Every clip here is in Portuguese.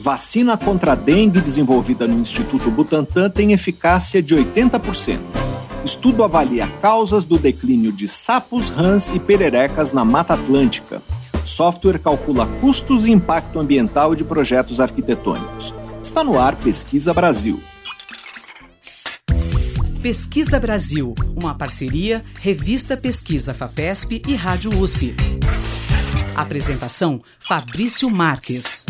Vacina contra a dengue desenvolvida no Instituto Butantan tem eficácia de 80%. Estudo avalia causas do declínio de sapos, rãs e pererecas na Mata Atlântica. Software calcula custos e impacto ambiental de projetos arquitetônicos. Está no ar Pesquisa Brasil. Pesquisa Brasil, uma parceria Revista Pesquisa FAPESP e Rádio USP. Apresentação Fabrício Marques.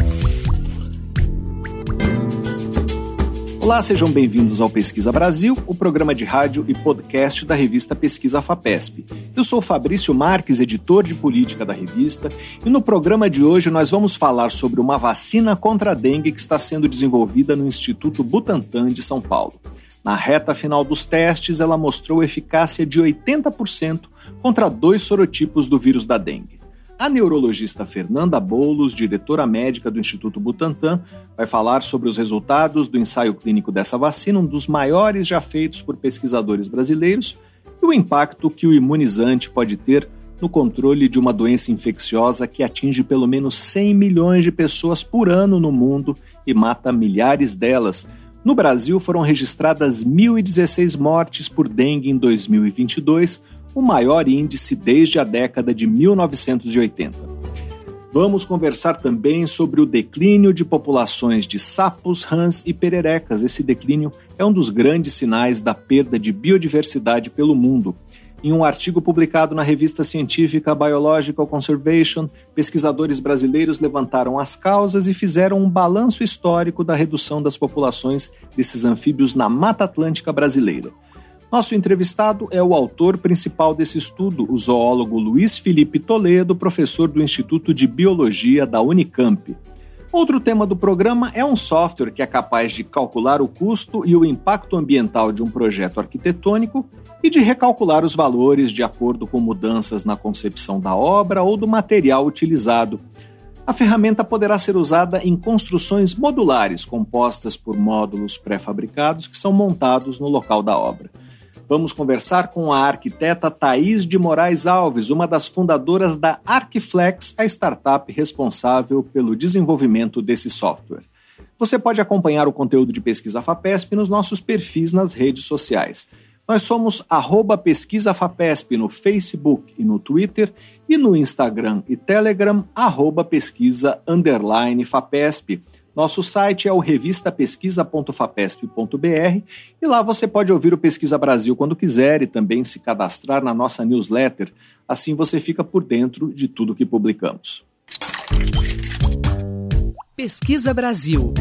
Olá, sejam bem-vindos ao Pesquisa Brasil, o programa de rádio e podcast da revista Pesquisa FAPESP. Eu sou Fabrício Marques, editor de política da revista, e no programa de hoje nós vamos falar sobre uma vacina contra a dengue que está sendo desenvolvida no Instituto Butantan de São Paulo. Na reta final dos testes, ela mostrou eficácia de 80% contra dois sorotipos do vírus da dengue. A neurologista Fernanda Bolos, diretora médica do Instituto Butantan, vai falar sobre os resultados do ensaio clínico dessa vacina, um dos maiores já feitos por pesquisadores brasileiros, e o impacto que o imunizante pode ter no controle de uma doença infecciosa que atinge pelo menos 100 milhões de pessoas por ano no mundo e mata milhares delas. No Brasil foram registradas 1.016 mortes por dengue em 2022, o maior índice desde a década de 1980. Vamos conversar também sobre o declínio de populações de sapos, rãs e pererecas. Esse declínio é um dos grandes sinais da perda de biodiversidade pelo mundo. Em um artigo publicado na revista científica Biological Conservation, pesquisadores brasileiros levantaram as causas e fizeram um balanço histórico da redução das populações desses anfíbios na Mata Atlântica brasileira. Nosso entrevistado é o autor principal desse estudo, o zoólogo Luiz Felipe Toledo, professor do Instituto de Biologia da Unicamp. Outro tema do programa é um software que é capaz de calcular o custo e o impacto ambiental de um projeto arquitetônico e de recalcular os valores de acordo com mudanças na concepção da obra ou do material utilizado. A ferramenta poderá ser usada em construções modulares compostas por módulos pré-fabricados que são montados no local da obra. Vamos conversar com a arquiteta Thaís de Moraes Alves, uma das fundadoras da Arquiflex, a startup responsável pelo desenvolvimento desse software. Você pode acompanhar o conteúdo de Pesquisa FAPESP nos nossos perfis nas redes sociais. Nós somos arroba Pesquisa FAPESP no Facebook e no Twitter e no Instagram e Telegram, arroba pesquisa underline FAPESP. Nosso site é o revistapesquisa.fapesp.br e lá você pode ouvir o Pesquisa Brasil quando quiser e também se cadastrar na nossa newsletter. Assim você fica por dentro de tudo que publicamos. Pesquisa Brasil.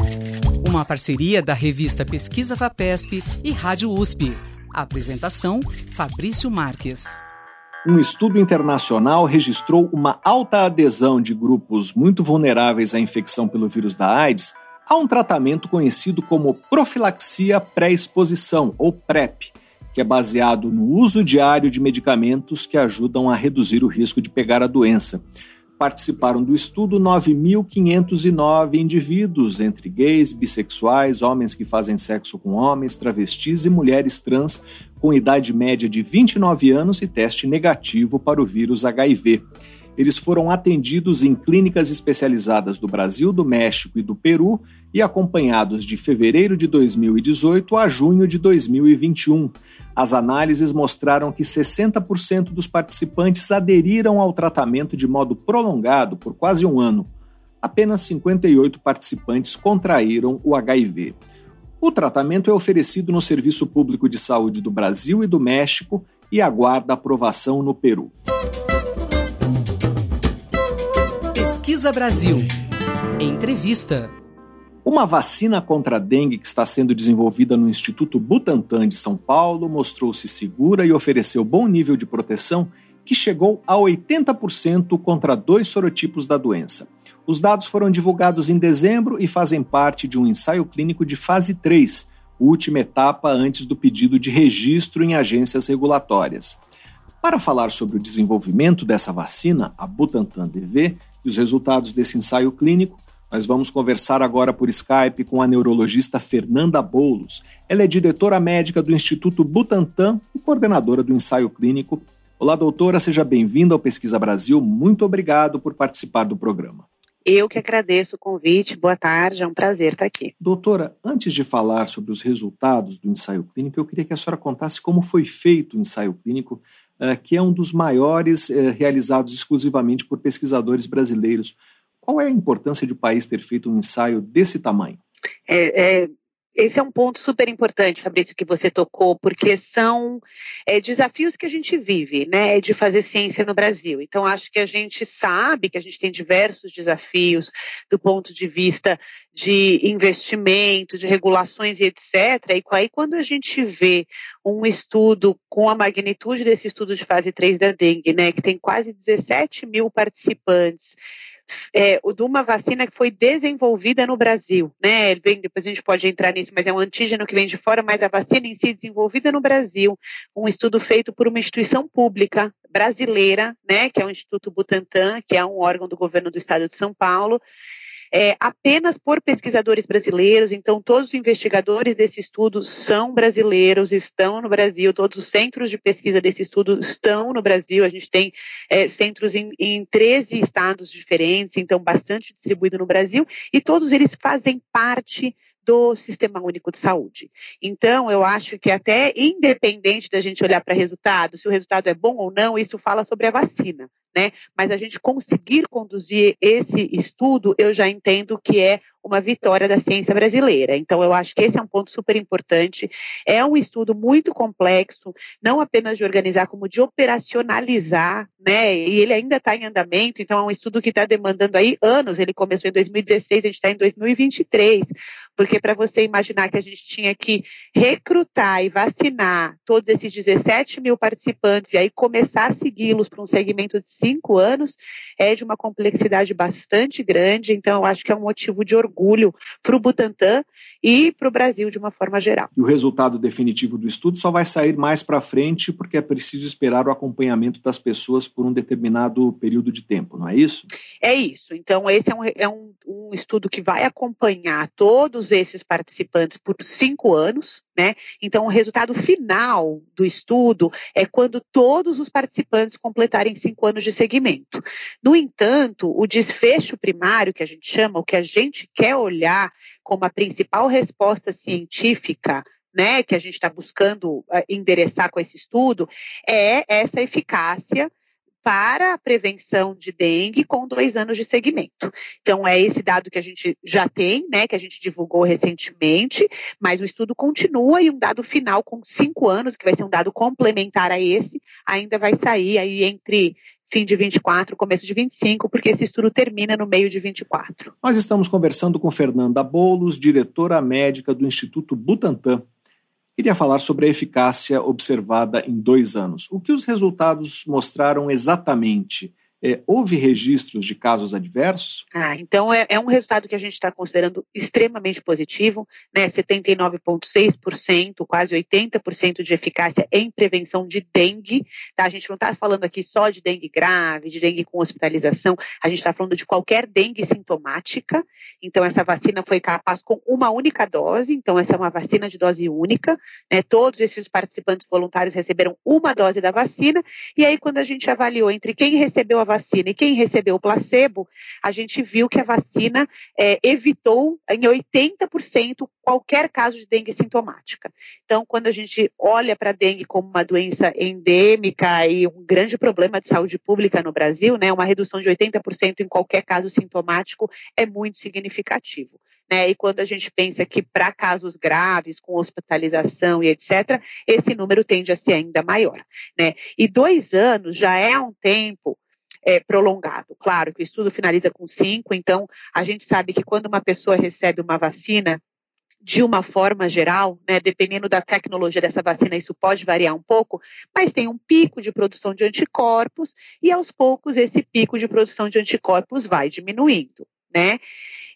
Uma parceria da revista Pesquisa Fapesp e Rádio USP. apresentação: Fabrício Marques um estudo internacional registrou uma alta adesão de grupos muito vulneráveis à infecção pelo vírus da AIDS a um tratamento conhecido como profilaxia pré-exposição, ou PrEP, que é baseado no uso diário de medicamentos que ajudam a reduzir o risco de pegar a doença. Participaram do estudo 9.509 indivíduos, entre gays, bissexuais, homens que fazem sexo com homens, travestis e mulheres trans, com idade média de 29 anos e teste negativo para o vírus HIV. Eles foram atendidos em clínicas especializadas do Brasil, do México e do Peru e acompanhados de fevereiro de 2018 a junho de 2021. As análises mostraram que 60% dos participantes aderiram ao tratamento de modo prolongado por quase um ano. Apenas 58 participantes contraíram o HIV. O tratamento é oferecido no Serviço Público de Saúde do Brasil e do México e aguarda aprovação no Peru. Pesquisa Brasil. Entrevista. Uma vacina contra a dengue que está sendo desenvolvida no Instituto Butantan de São Paulo mostrou-se segura e ofereceu bom nível de proteção que chegou a 80% contra dois sorotipos da doença. Os dados foram divulgados em dezembro e fazem parte de um ensaio clínico de fase 3, última etapa antes do pedido de registro em agências regulatórias. Para falar sobre o desenvolvimento dessa vacina, a Butantan DV, e os resultados desse ensaio clínico, nós vamos conversar agora por Skype com a neurologista Fernanda Boulos. Ela é diretora médica do Instituto Butantan e coordenadora do ensaio clínico. Olá, doutora, seja bem-vinda ao Pesquisa Brasil. Muito obrigado por participar do programa. Eu que agradeço o convite. Boa tarde, é um prazer estar aqui. Doutora, antes de falar sobre os resultados do ensaio clínico, eu queria que a senhora contasse como foi feito o ensaio clínico, uh, que é um dos maiores uh, realizados exclusivamente por pesquisadores brasileiros. Qual é a importância de o país ter feito um ensaio desse tamanho? É, é, esse é um ponto super importante, Fabrício, que você tocou, porque são é, desafios que a gente vive, né, de fazer ciência no Brasil. Então, acho que a gente sabe que a gente tem diversos desafios do ponto de vista de investimento, de regulações e etc. E aí, quando a gente vê um estudo com a magnitude desse estudo de fase 3 da dengue, né, que tem quase 17 mil participantes, é, de uma vacina que foi desenvolvida no Brasil, né? Vem, depois a gente pode entrar nisso, mas é um antígeno que vem de fora, mas a vacina em si desenvolvida no Brasil, um estudo feito por uma instituição pública brasileira, né? Que é o Instituto Butantan, que é um órgão do governo do Estado de São Paulo, é, apenas por pesquisadores brasileiros, então todos os investigadores desse estudo são brasileiros, estão no Brasil, todos os centros de pesquisa desse estudo estão no Brasil, a gente tem é, centros em, em 13 estados diferentes, então bastante distribuído no Brasil, e todos eles fazem parte do Sistema Único de Saúde. Então, eu acho que até independente da gente olhar para resultado, se o resultado é bom ou não, isso fala sobre a vacina né? Mas a gente conseguir conduzir esse estudo, eu já entendo que é uma vitória da ciência brasileira. Então, eu acho que esse é um ponto super importante. É um estudo muito complexo, não apenas de organizar, como de operacionalizar, né? E ele ainda está em andamento, então é um estudo que está demandando aí anos. Ele começou em 2016, a gente está em 2023, porque para você imaginar que a gente tinha que recrutar e vacinar todos esses 17 mil participantes e aí começar a segui-los para um segmento de cinco anos, é de uma complexidade bastante grande. Então, eu acho que é um motivo de orgulho para o Butantan e para o Brasil de uma forma geral. E o resultado definitivo do estudo só vai sair mais para frente, porque é preciso esperar o acompanhamento das pessoas por um determinado período de tempo, não é isso? É isso. Então, esse é um, é um, um estudo que vai acompanhar todos esses participantes por cinco anos, né? Então, o resultado final do estudo é quando todos os participantes completarem cinco anos de segmento. No entanto, o desfecho primário, que a gente chama, o que a gente quer olhar como a principal resposta científica né, que a gente está buscando uh, endereçar com esse estudo, é essa eficácia para a prevenção de dengue com dois anos de segmento. Então, é esse dado que a gente já tem, né, que a gente divulgou recentemente, mas o estudo continua e um dado final com cinco anos, que vai ser um dado complementar a esse, ainda vai sair aí entre fim de 24, começo de 25, porque esse estudo termina no meio de 24. Nós estamos conversando com Fernanda Bolos, diretora médica do Instituto Butantan, queria falar sobre a eficácia observada em dois anos. O que os resultados mostraram exatamente? É, houve registros de casos adversos? Ah, então é, é um resultado que a gente está considerando extremamente positivo, né? 79,6%, quase 80% de eficácia em prevenção de dengue. Tá? A gente não está falando aqui só de dengue grave, de dengue com hospitalização, a gente está falando de qualquer dengue sintomática. Então, essa vacina foi capaz com uma única dose, então essa é uma vacina de dose única. Né? Todos esses participantes voluntários receberam uma dose da vacina, e aí, quando a gente avaliou entre quem recebeu a vacina e quem recebeu o placebo, a gente viu que a vacina é, evitou em 80% qualquer caso de dengue sintomática. Então, quando a gente olha para a dengue como uma doença endêmica e um grande problema de saúde pública no Brasil, né, uma redução de 80% em qualquer caso sintomático é muito significativo. Né? E quando a gente pensa que para casos graves, com hospitalização e etc., esse número tende a ser ainda maior. Né? E dois anos já é um tempo é, prolongado. Claro que o estudo finaliza com cinco, então a gente sabe que quando uma pessoa recebe uma vacina, de uma forma geral, né, dependendo da tecnologia dessa vacina, isso pode variar um pouco, mas tem um pico de produção de anticorpos e aos poucos esse pico de produção de anticorpos vai diminuindo, né?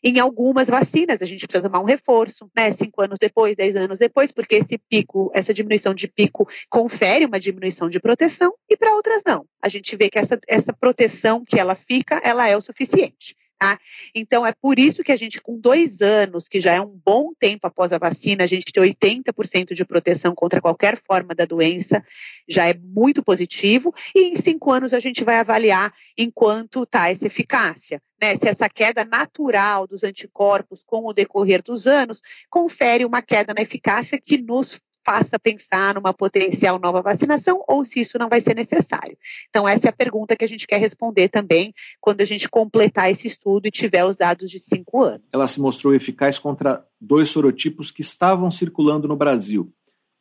Em algumas vacinas, a gente precisa tomar um reforço, né? Cinco anos depois, dez anos depois, porque esse pico, essa diminuição de pico confere uma diminuição de proteção, e para outras não. A gente vê que essa, essa proteção que ela fica, ela é o suficiente. Tá? Então, é por isso que a gente, com dois anos, que já é um bom tempo após a vacina, a gente tem 80% de proteção contra qualquer forma da doença, já é muito positivo. E em cinco anos, a gente vai avaliar enquanto está essa eficácia. Né? Se essa queda natural dos anticorpos com o decorrer dos anos confere uma queda na eficácia que nos faça pensar numa potencial nova vacinação ou se isso não vai ser necessário. Então, essa é a pergunta que a gente quer responder também quando a gente completar esse estudo e tiver os dados de cinco anos. Ela se mostrou eficaz contra dois sorotipos que estavam circulando no Brasil.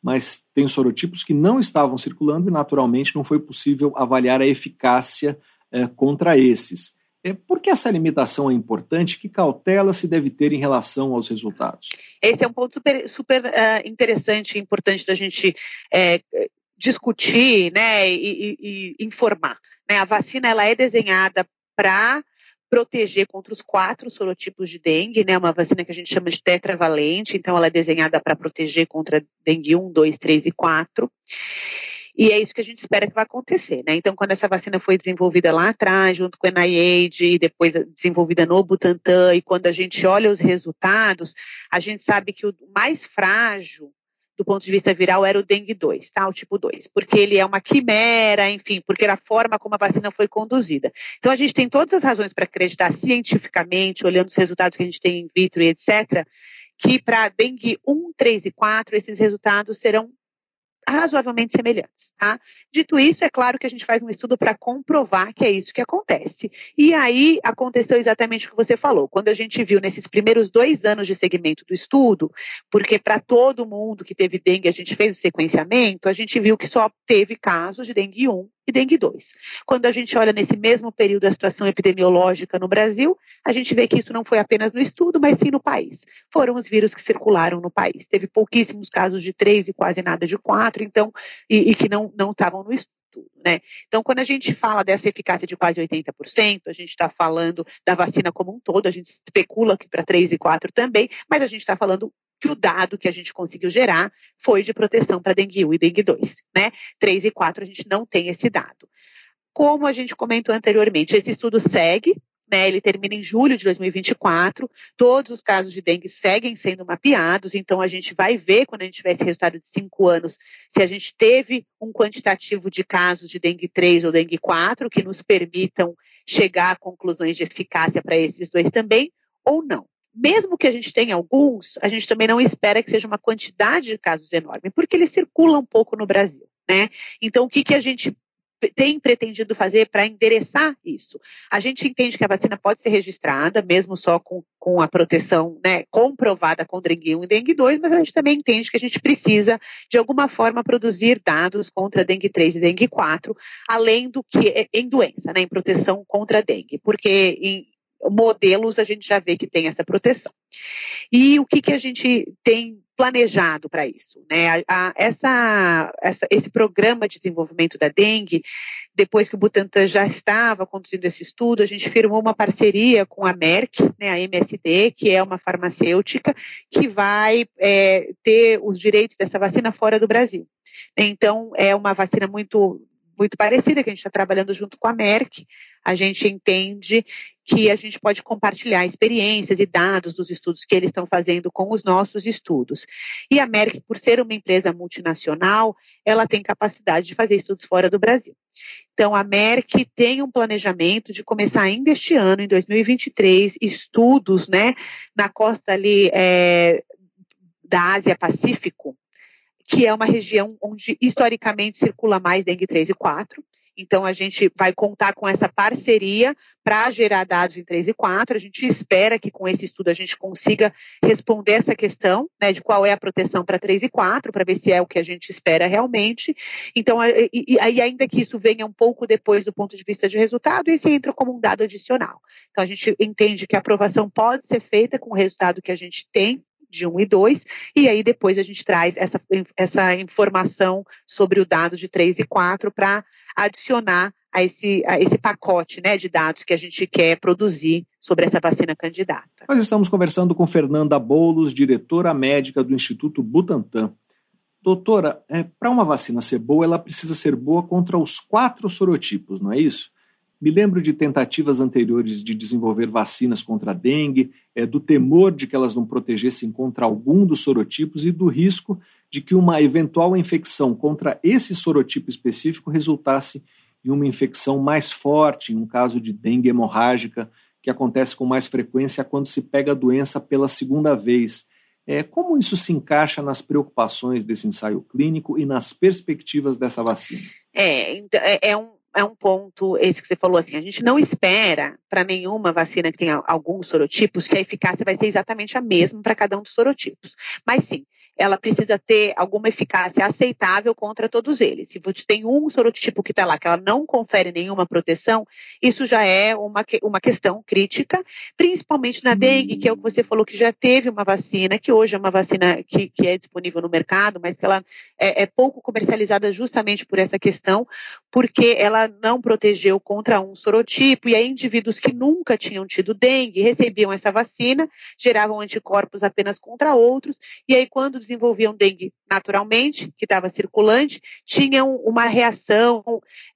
Mas tem sorotipos que não estavam circulando e, naturalmente, não foi possível avaliar a eficácia eh, contra esses. É, por que essa limitação é importante? Que cautela se deve ter em relação aos resultados? Esse é um ponto super, super uh, interessante e importante da gente é, discutir né, e, e, e informar. Né? A vacina ela é desenhada para proteger contra os quatro sorotipos de dengue, né? Uma vacina que a gente chama de tetravalente, então ela é desenhada para proteger contra dengue 1, 2, 3 e 4. E é isso que a gente espera que vai acontecer, né? Então, quando essa vacina foi desenvolvida lá atrás, junto com a NIAID, e depois desenvolvida no Butantan, e quando a gente olha os resultados, a gente sabe que o mais frágil do ponto de vista viral era o dengue 2, tá? O tipo 2, porque ele é uma quimera, enfim, porque era a forma como a vacina foi conduzida. Então a gente tem todas as razões para acreditar cientificamente, olhando os resultados que a gente tem in vitro e etc, que para dengue 1, 3 e 4 esses resultados serão razoavelmente semelhantes. Tá? Dito isso, é claro que a gente faz um estudo para comprovar que é isso que acontece. E aí aconteceu exatamente o que você falou. Quando a gente viu nesses primeiros dois anos de segmento do estudo, porque para todo mundo que teve dengue a gente fez o sequenciamento, a gente viu que só teve casos de dengue 1 e dengue 2. Quando a gente olha nesse mesmo período a situação epidemiológica no Brasil, a gente vê que isso não foi apenas no estudo, mas sim no país. Foram os vírus que circularam no país. Teve pouquíssimos casos de 3 e quase nada de 4, então, e, e que não estavam no estudo. Né? Então, quando a gente fala dessa eficácia de quase 80%, a gente está falando da vacina como um todo, a gente especula que para 3 e 4 também, mas a gente está falando que o dado que a gente conseguiu gerar foi de proteção para dengue 1 e dengue 2, né? 3 e 4 a gente não tem esse dado. Como a gente comentou anteriormente, esse estudo segue, né, ele termina em julho de 2024. Todos os casos de dengue seguem sendo mapeados, então a gente vai ver, quando a gente tiver esse resultado de cinco anos, se a gente teve um quantitativo de casos de dengue 3 ou dengue 4 que nos permitam chegar a conclusões de eficácia para esses dois também, ou não mesmo que a gente tenha alguns, a gente também não espera que seja uma quantidade de casos enorme, porque eles circulam um pouco no Brasil, né? Então, o que, que a gente tem pretendido fazer para endereçar isso? A gente entende que a vacina pode ser registrada, mesmo só com, com a proteção né, comprovada com dengue 1 e dengue 2, mas a gente também entende que a gente precisa, de alguma forma, produzir dados contra dengue 3 e dengue 4, além do que em doença, né, em proteção contra dengue, porque em, modelos a gente já vê que tem essa proteção. E o que, que a gente tem planejado para isso? Né? A, a, essa, essa, esse programa de desenvolvimento da dengue, depois que o Butantan já estava conduzindo esse estudo, a gente firmou uma parceria com a Merck, né, a MSD, que é uma farmacêutica, que vai é, ter os direitos dessa vacina fora do Brasil. Então, é uma vacina muito muito parecida, que a gente está trabalhando junto com a Merck. A gente entende que a gente pode compartilhar experiências e dados dos estudos que eles estão fazendo com os nossos estudos. E a Merck, por ser uma empresa multinacional, ela tem capacidade de fazer estudos fora do Brasil. Então, a Merck tem um planejamento de começar ainda este ano, em 2023, estudos né, na costa ali é, da Ásia Pacífico, que é uma região onde historicamente circula mais dengue 3 e 4. Então, a gente vai contar com essa parceria para gerar dados em 3 e 4. A gente espera que com esse estudo a gente consiga responder essa questão né, de qual é a proteção para 3 e 4, para ver se é o que a gente espera realmente. Então, e, ainda que isso venha um pouco depois do ponto de vista de resultado, esse entra como um dado adicional. Então, a gente entende que a aprovação pode ser feita com o resultado que a gente tem de 1 e 2, e aí depois a gente traz essa, essa informação sobre o dado de 3 e 4 para adicionar a esse, a esse pacote né, de dados que a gente quer produzir sobre essa vacina candidata. Nós estamos conversando com Fernanda Boulos, diretora médica do Instituto Butantan. Doutora, é, para uma vacina ser boa, ela precisa ser boa contra os quatro sorotipos, não é isso? Me lembro de tentativas anteriores de desenvolver vacinas contra a dengue, é, do temor de que elas não protegessem contra algum dos sorotipos e do risco de que uma eventual infecção contra esse sorotipo específico resultasse em uma infecção mais forte, em um caso de dengue hemorrágica, que acontece com mais frequência quando se pega a doença pela segunda vez. É, como isso se encaixa nas preocupações desse ensaio clínico e nas perspectivas dessa vacina? É, é, é um, é um ponto esse que você falou assim, a gente não espera para nenhuma vacina que tenha alguns sorotipos que a eficácia vai ser exatamente a mesma para cada um dos sorotipos. Mas sim, ela precisa ter alguma eficácia aceitável contra todos eles. Se você tem um sorotipo que está lá, que ela não confere nenhuma proteção, isso já é uma, uma questão crítica, principalmente na dengue, que é o que você falou que já teve uma vacina, que hoje é uma vacina que, que é disponível no mercado, mas que ela é, é pouco comercializada justamente por essa questão, porque ela não protegeu contra um sorotipo, e aí indivíduos que nunca tinham tido dengue recebiam essa vacina, geravam anticorpos apenas contra outros, e aí quando desenvolviam dengue naturalmente, que estava circulante, tinham uma reação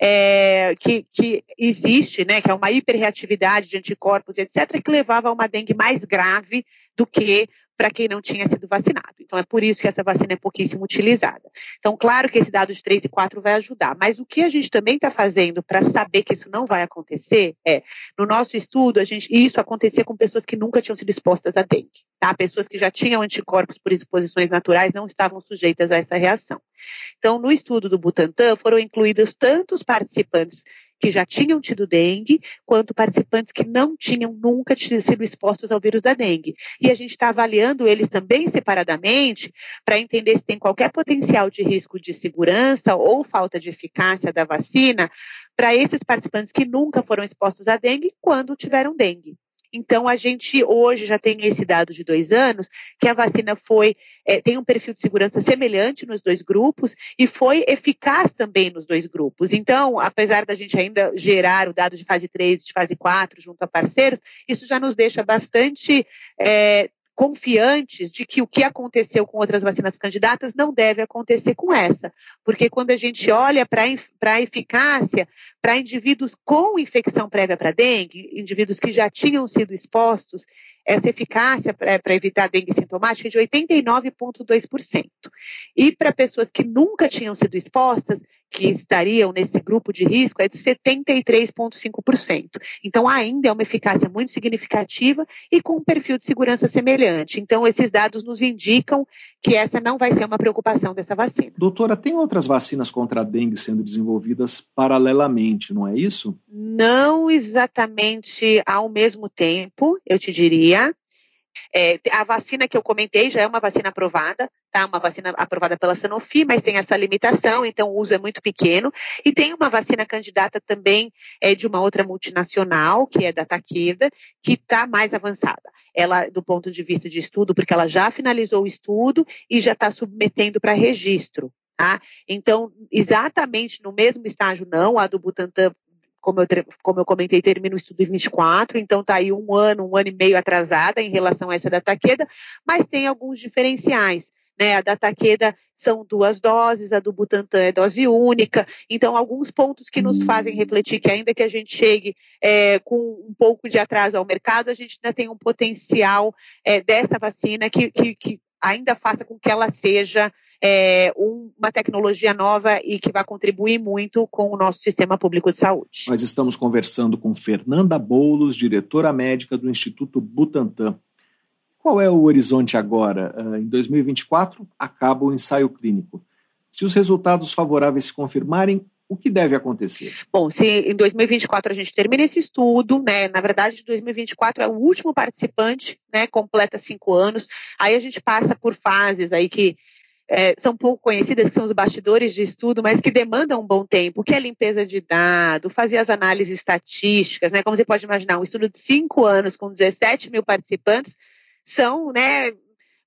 é, que, que existe, né, que é uma hiperreatividade de anticorpos, etc., que levava a uma dengue mais grave do que para quem não tinha sido vacinado. Então, é por isso que essa vacina é pouquíssimo utilizada. Então, claro que esse dado de 3 e 4 vai ajudar, mas o que a gente também está fazendo para saber que isso não vai acontecer é, no nosso estudo, a gente, isso acontecia com pessoas que nunca tinham sido expostas a dengue, tá? Pessoas que já tinham anticorpos por exposições naturais não estavam sujeitas a essa reação. Então, no estudo do Butantan, foram incluídos tantos participantes que já tinham tido dengue, quanto participantes que não tinham nunca sido expostos ao vírus da dengue. E a gente está avaliando eles também separadamente para entender se tem qualquer potencial de risco de segurança ou falta de eficácia da vacina para esses participantes que nunca foram expostos à dengue quando tiveram dengue. Então, a gente hoje já tem esse dado de dois anos, que a vacina foi, é, tem um perfil de segurança semelhante nos dois grupos e foi eficaz também nos dois grupos. Então, apesar da gente ainda gerar o dado de fase 3 e de fase 4 junto a parceiros, isso já nos deixa bastante é, confiantes de que o que aconteceu com outras vacinas candidatas não deve acontecer com essa. Porque quando a gente olha para a eficácia para indivíduos com infecção prévia para dengue, indivíduos que já tinham sido expostos, essa eficácia para evitar dengue sintomática é de 89,2%. E para pessoas que nunca tinham sido expostas, que estariam nesse grupo de risco, é de 73,5%. Então, ainda é uma eficácia muito significativa e com um perfil de segurança semelhante. Então, esses dados nos indicam que essa não vai ser uma preocupação dessa vacina. Doutora, tem outras vacinas contra a dengue sendo desenvolvidas paralelamente, não é isso? Não exatamente ao mesmo tempo, eu te diria. É, a vacina que eu comentei já é uma vacina aprovada, tá? Uma vacina aprovada pela Sanofi, mas tem essa limitação, então o uso é muito pequeno. E tem uma vacina candidata também é, de uma outra multinacional, que é da Takeda, que está mais avançada. Ela, do ponto de vista de estudo, porque ela já finalizou o estudo e já está submetendo para registro. Tá? Então, exatamente no mesmo estágio, não, a do Butantan como eu, como eu comentei, termina o estudo em 24, então está aí um ano, um ano e meio atrasada em relação a essa da Taqueda, mas tem alguns diferenciais. Né? A da Taqueda são duas doses, a do Butantan é dose única. Então, alguns pontos que nos fazem refletir que, ainda que a gente chegue é, com um pouco de atraso ao mercado, a gente ainda tem um potencial é, dessa vacina que, que, que ainda faça com que ela seja é, um, uma tecnologia nova e que vai contribuir muito com o nosso sistema público de saúde. Nós estamos conversando com Fernanda Boulos, diretora médica do Instituto Butantan. Qual é o horizonte agora? Uh, em 2024, acaba o ensaio clínico. Se os resultados favoráveis se confirmarem, o que deve acontecer? Bom, se em 2024 a gente termina esse estudo, né? Na verdade, 2024 é o último participante, né? Completa cinco anos. Aí a gente passa por fases aí que é, são pouco conhecidas, que são os bastidores de estudo, mas que demandam um bom tempo, que é limpeza de dados, fazer as análises estatísticas, né? Como você pode imaginar, um estudo de cinco anos com 17 mil participantes são, né,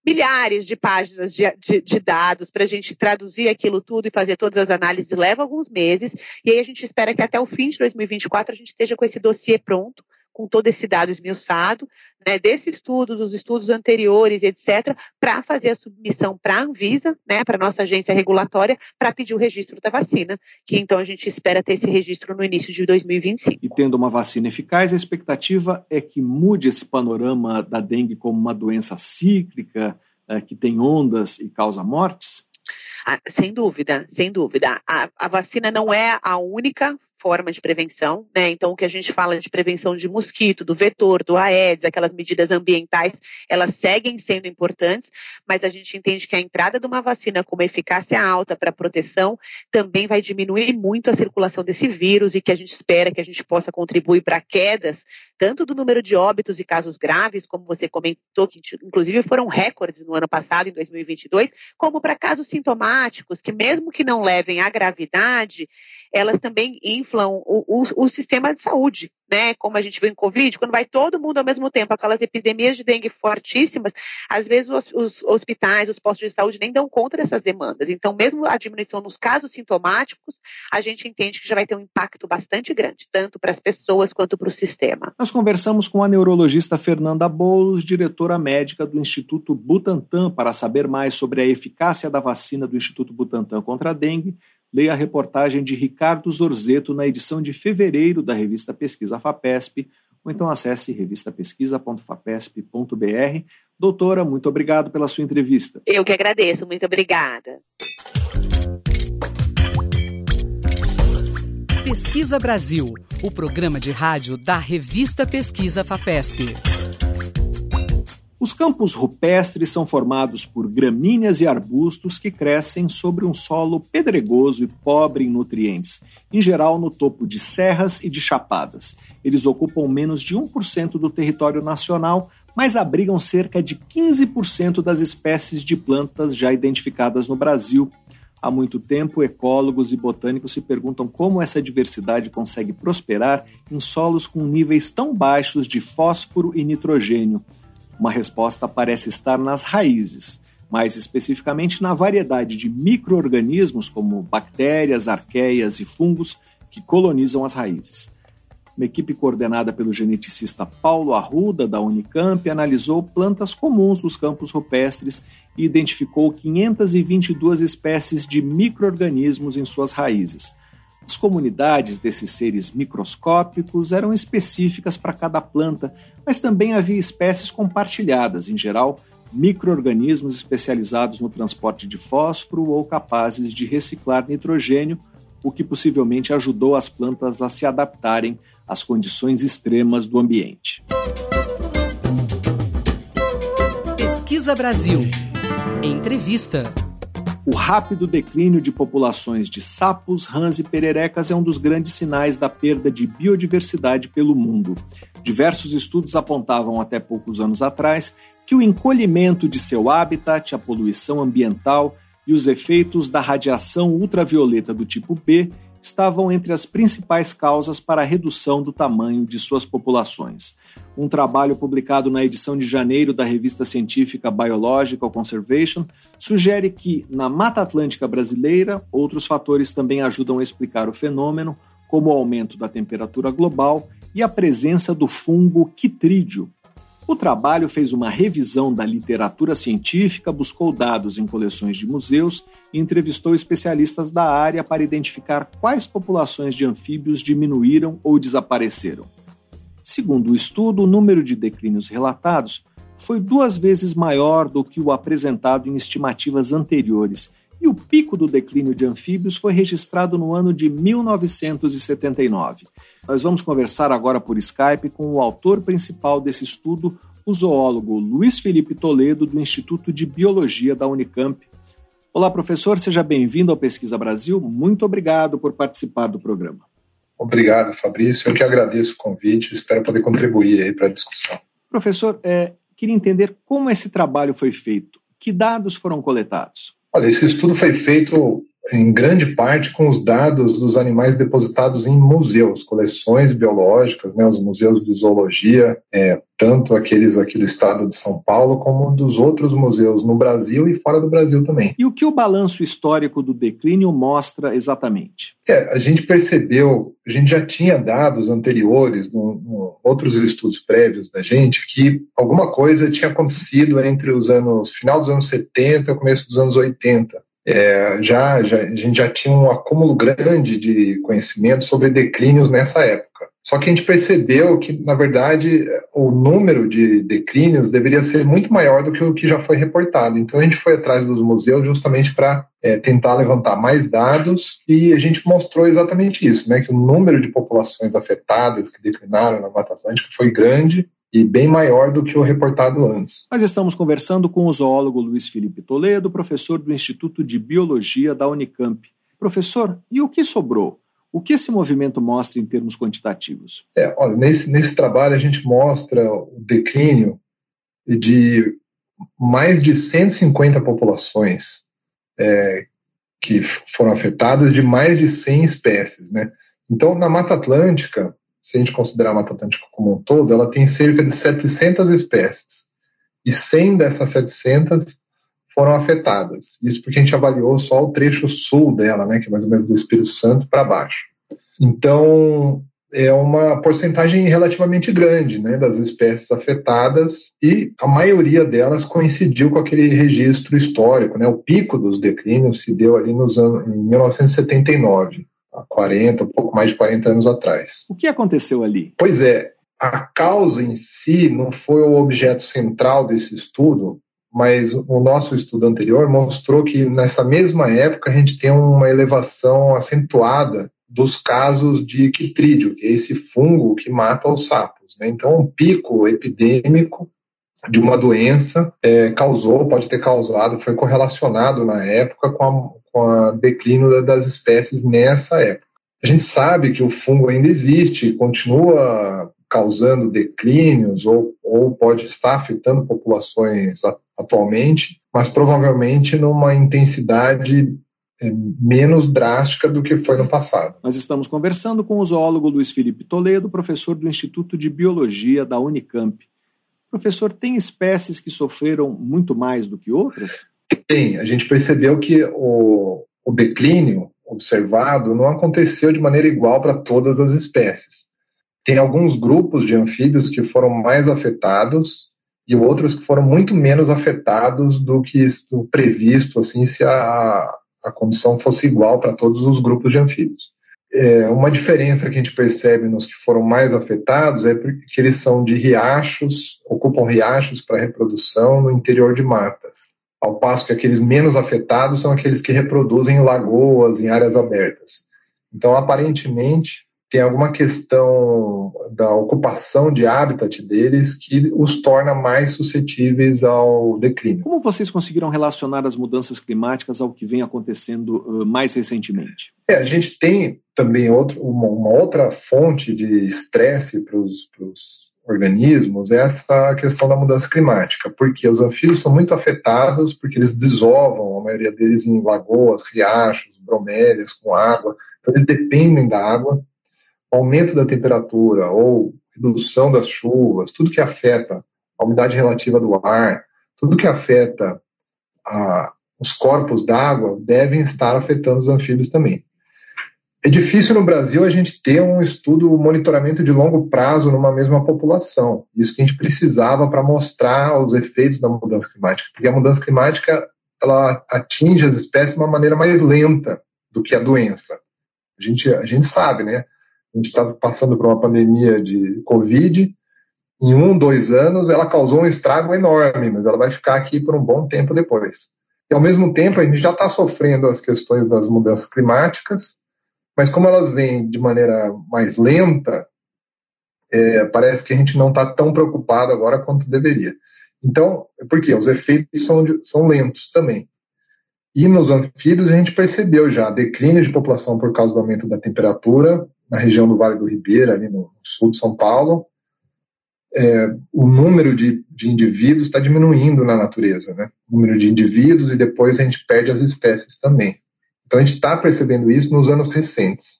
milhares de páginas de, de, de dados para a gente traduzir aquilo tudo e fazer todas as análises. Leva alguns meses, e aí a gente espera que até o fim de 2024 a gente esteja com esse dossiê pronto, com todo esse dado esmiuçado, né, desse estudo, dos estudos anteriores, etc., para fazer a submissão para a Anvisa, né, para a nossa agência regulatória, para pedir o registro da vacina, que então a gente espera ter esse registro no início de 2025. E tendo uma vacina eficaz, a expectativa é que mude esse panorama da dengue como uma doença cíclica, é, que tem ondas e causa mortes? Ah, sem dúvida, sem dúvida. A, a, vacina não é a única forma de prevenção, né? Então, o que a gente fala de prevenção de mosquito, do vetor, do Aedes, aquelas medidas ambientais, elas seguem sendo importantes, mas a gente entende que a entrada de uma vacina com uma eficácia alta para proteção também vai diminuir muito a circulação desse vírus e que a gente espera que a gente possa contribuir para quedas tanto do número de óbitos e casos graves, como você comentou, que inclusive foram recordes no ano passado, em 2022, como para casos sintomáticos, que mesmo que não levem à gravidade, elas também inflam o, o, o, sistema de saúde, né? Como a gente viu em Covid, quando vai todo mundo ao mesmo tempo, aquelas epidemias de dengue fortíssimas, às vezes os, os hospitais, os postos de saúde nem dão conta dessas demandas. Então, mesmo a diminuição nos casos sintomáticos, a gente entende que já vai ter um impacto bastante grande, tanto para as pessoas quanto para o sistema. Nós conversamos com a neurologista Fernanda Boulos, diretora médica do Instituto Butantan, para saber mais sobre a eficácia da vacina do Instituto Butantan contra a dengue leia a reportagem de Ricardo Zorzeto na edição de fevereiro da revista Pesquisa FAPESP, ou então acesse revistapesquisa.fapesp.br. Doutora, muito obrigado pela sua entrevista. Eu que agradeço, muito obrigada. Pesquisa Brasil, o programa de rádio da revista Pesquisa FAPESP. Os campos rupestres são formados por gramíneas e arbustos que crescem sobre um solo pedregoso e pobre em nutrientes, em geral no topo de serras e de chapadas. Eles ocupam menos de 1% do território nacional, mas abrigam cerca de 15% das espécies de plantas já identificadas no Brasil. Há muito tempo, ecólogos e botânicos se perguntam como essa diversidade consegue prosperar em solos com níveis tão baixos de fósforo e nitrogênio. Uma resposta parece estar nas raízes, mais especificamente na variedade de microorganismos como bactérias, arqueias e fungos que colonizam as raízes. Uma equipe coordenada pelo geneticista Paulo Arruda, da Unicamp, analisou plantas comuns dos campos rupestres e identificou 522 espécies de microorganismos em suas raízes. As comunidades desses seres microscópicos eram específicas para cada planta, mas também havia espécies compartilhadas, em geral, microorganismos especializados no transporte de fósforo ou capazes de reciclar nitrogênio, o que possivelmente ajudou as plantas a se adaptarem às condições extremas do ambiente. Pesquisa Brasil. Entrevista. O rápido declínio de populações de sapos, rãs e pererecas é um dos grandes sinais da perda de biodiversidade pelo mundo. Diversos estudos apontavam até poucos anos atrás que o encolhimento de seu habitat, a poluição ambiental e os efeitos da radiação ultravioleta do tipo B estavam entre as principais causas para a redução do tamanho de suas populações. Um trabalho publicado na edição de janeiro da revista científica Biological Conservation sugere que, na Mata Atlântica brasileira, outros fatores também ajudam a explicar o fenômeno, como o aumento da temperatura global e a presença do fungo quitrídeo, o trabalho fez uma revisão da literatura científica, buscou dados em coleções de museus e entrevistou especialistas da área para identificar quais populações de anfíbios diminuíram ou desapareceram. Segundo o estudo, o número de declínios relatados foi duas vezes maior do que o apresentado em estimativas anteriores, e o pico do declínio de anfíbios foi registrado no ano de 1979. Nós vamos conversar agora por Skype com o autor principal desse estudo, o zoólogo Luiz Felipe Toledo, do Instituto de Biologia da Unicamp. Olá, professor, seja bem-vindo ao Pesquisa Brasil. Muito obrigado por participar do programa. Obrigado, Fabrício. Eu que agradeço o convite, espero poder contribuir aí para a discussão. Professor, é, queria entender como esse trabalho foi feito. Que dados foram coletados? Olha, esse estudo foi feito em grande parte com os dados dos animais depositados em museus, coleções biológicas, né, os museus de zoologia, é, tanto aqueles aqui do estado de São Paulo como dos outros museus no Brasil e fora do Brasil também. E o que o balanço histórico do declínio mostra exatamente? É, a gente percebeu, a gente já tinha dados anteriores, no, no outros estudos prévios da gente, que alguma coisa tinha acontecido entre os anos final dos anos 70 e começo dos anos 80 é, já, já, a gente já tinha um acúmulo grande de conhecimento sobre declínios nessa época. Só que a gente percebeu que, na verdade, o número de declínios deveria ser muito maior do que o que já foi reportado. Então a gente foi atrás dos museus justamente para é, tentar levantar mais dados e a gente mostrou exatamente isso, né, que o número de populações afetadas que declinaram na Mata Atlântica foi grande e bem maior do que o reportado antes. Nós estamos conversando com o zoólogo Luiz Felipe Toledo, professor do Instituto de Biologia da Unicamp. Professor, e o que sobrou? O que esse movimento mostra em termos quantitativos? É, olha, nesse, nesse trabalho a gente mostra o declínio de mais de 150 populações é, que foram afetadas de mais de 100 espécies, né? Então, na Mata Atlântica, se a gente considerar a Mata Atlântica como um todo, ela tem cerca de 700 espécies. E 100 dessas 700 foram afetadas. Isso porque a gente avaliou só o trecho sul dela, né, que é mais ou menos do Espírito Santo para baixo. Então, é uma porcentagem relativamente grande né, das espécies afetadas e a maioria delas coincidiu com aquele registro histórico. Né, o pico dos declínios se deu ali nos anos, em 1979 há 40, um pouco mais de 40 anos atrás. O que aconteceu ali? Pois é, a causa em si não foi o objeto central desse estudo, mas o nosso estudo anterior mostrou que nessa mesma época a gente tem uma elevação acentuada dos casos de quitrídeo, que é esse fungo que mata os sapos. Né? Então, um pico epidêmico de uma doença é, causou, pode ter causado, foi correlacionado na época com a, a declínio das espécies nessa época. A gente sabe que o fungo ainda existe, continua causando declínios ou, ou pode estar afetando populações atualmente, mas provavelmente numa intensidade é, menos drástica do que foi no passado. Nós estamos conversando com o zoólogo Luiz Felipe Toledo, professor do Instituto de Biologia da Unicamp. Professor, tem espécies que sofreram muito mais do que outras? Tem. A gente percebeu que o, o declínio observado não aconteceu de maneira igual para todas as espécies. Tem alguns grupos de anfíbios que foram mais afetados e outros que foram muito menos afetados do que o previsto, assim, se a, a condição fosse igual para todos os grupos de anfíbios. É, uma diferença que a gente percebe nos que foram mais afetados é que eles são de riachos, ocupam riachos para reprodução no interior de matas ao passo que aqueles menos afetados são aqueles que reproduzem em lagoas, em áreas abertas. Então, aparentemente, tem alguma questão da ocupação de habitat deles que os torna mais suscetíveis ao declínio. Como vocês conseguiram relacionar as mudanças climáticas ao que vem acontecendo uh, mais recentemente? É, a gente tem também outro, uma, uma outra fonte de estresse para os organismos é essa questão da mudança climática, porque os anfíbios são muito afetados, porque eles desovam, a maioria deles em lagoas, riachos, bromélias com água, então eles dependem da água. O aumento da temperatura ou redução das chuvas, tudo que afeta a umidade relativa do ar, tudo que afeta a, os corpos d'água devem estar afetando os anfíbios também. É difícil no Brasil a gente ter um estudo, um monitoramento de longo prazo numa mesma população. Isso que a gente precisava para mostrar os efeitos da mudança climática, porque a mudança climática ela atinge as espécies de uma maneira mais lenta do que a doença. A gente, a gente sabe, né? A gente está passando por uma pandemia de Covid. Em um, dois anos, ela causou um estrago enorme, mas ela vai ficar aqui por um bom tempo depois. E, ao mesmo tempo, a gente já está sofrendo as questões das mudanças climáticas, mas como elas vêm de maneira mais lenta, é, parece que a gente não está tão preocupado agora quanto deveria. Então, por quê? Os efeitos são, são lentos também. E nos anfíbios a gente percebeu já declínio de população por causa do aumento da temperatura na região do Vale do Ribeira, ali no sul de São Paulo. É, o número de, de indivíduos está diminuindo na natureza, né? O número de indivíduos e depois a gente perde as espécies também. Então a gente está percebendo isso nos anos recentes.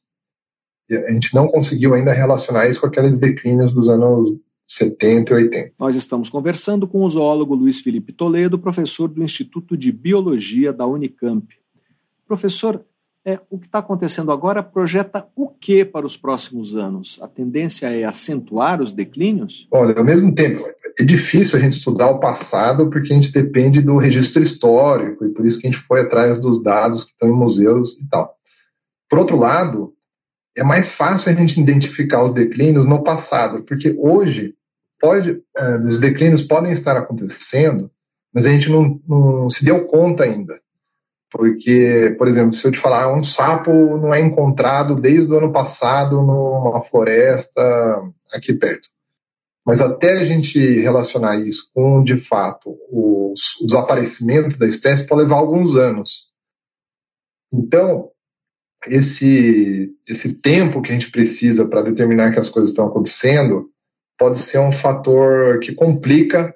A gente não conseguiu ainda relacionar isso com aqueles declínios dos anos 70 e 80. Nós estamos conversando com o zoólogo Luiz Felipe Toledo, professor do Instituto de Biologia da Unicamp. Professor, é, o que está acontecendo agora projeta o que para os próximos anos? A tendência é acentuar os declínios? Olha, ao mesmo tempo, é difícil a gente estudar o passado porque a gente depende do registro histórico e por isso que a gente foi atrás dos dados que estão em museus e tal. Por outro lado, é mais fácil a gente identificar os declínios no passado, porque hoje pode, é, os declínios podem estar acontecendo, mas a gente não, não se deu conta ainda. Porque, por exemplo, se eu te falar, um sapo não é encontrado desde o ano passado numa floresta aqui perto. Mas até a gente relacionar isso com, de fato, o, o desaparecimento da espécie pode levar alguns anos. Então, esse, esse tempo que a gente precisa para determinar que as coisas estão acontecendo pode ser um fator que complica,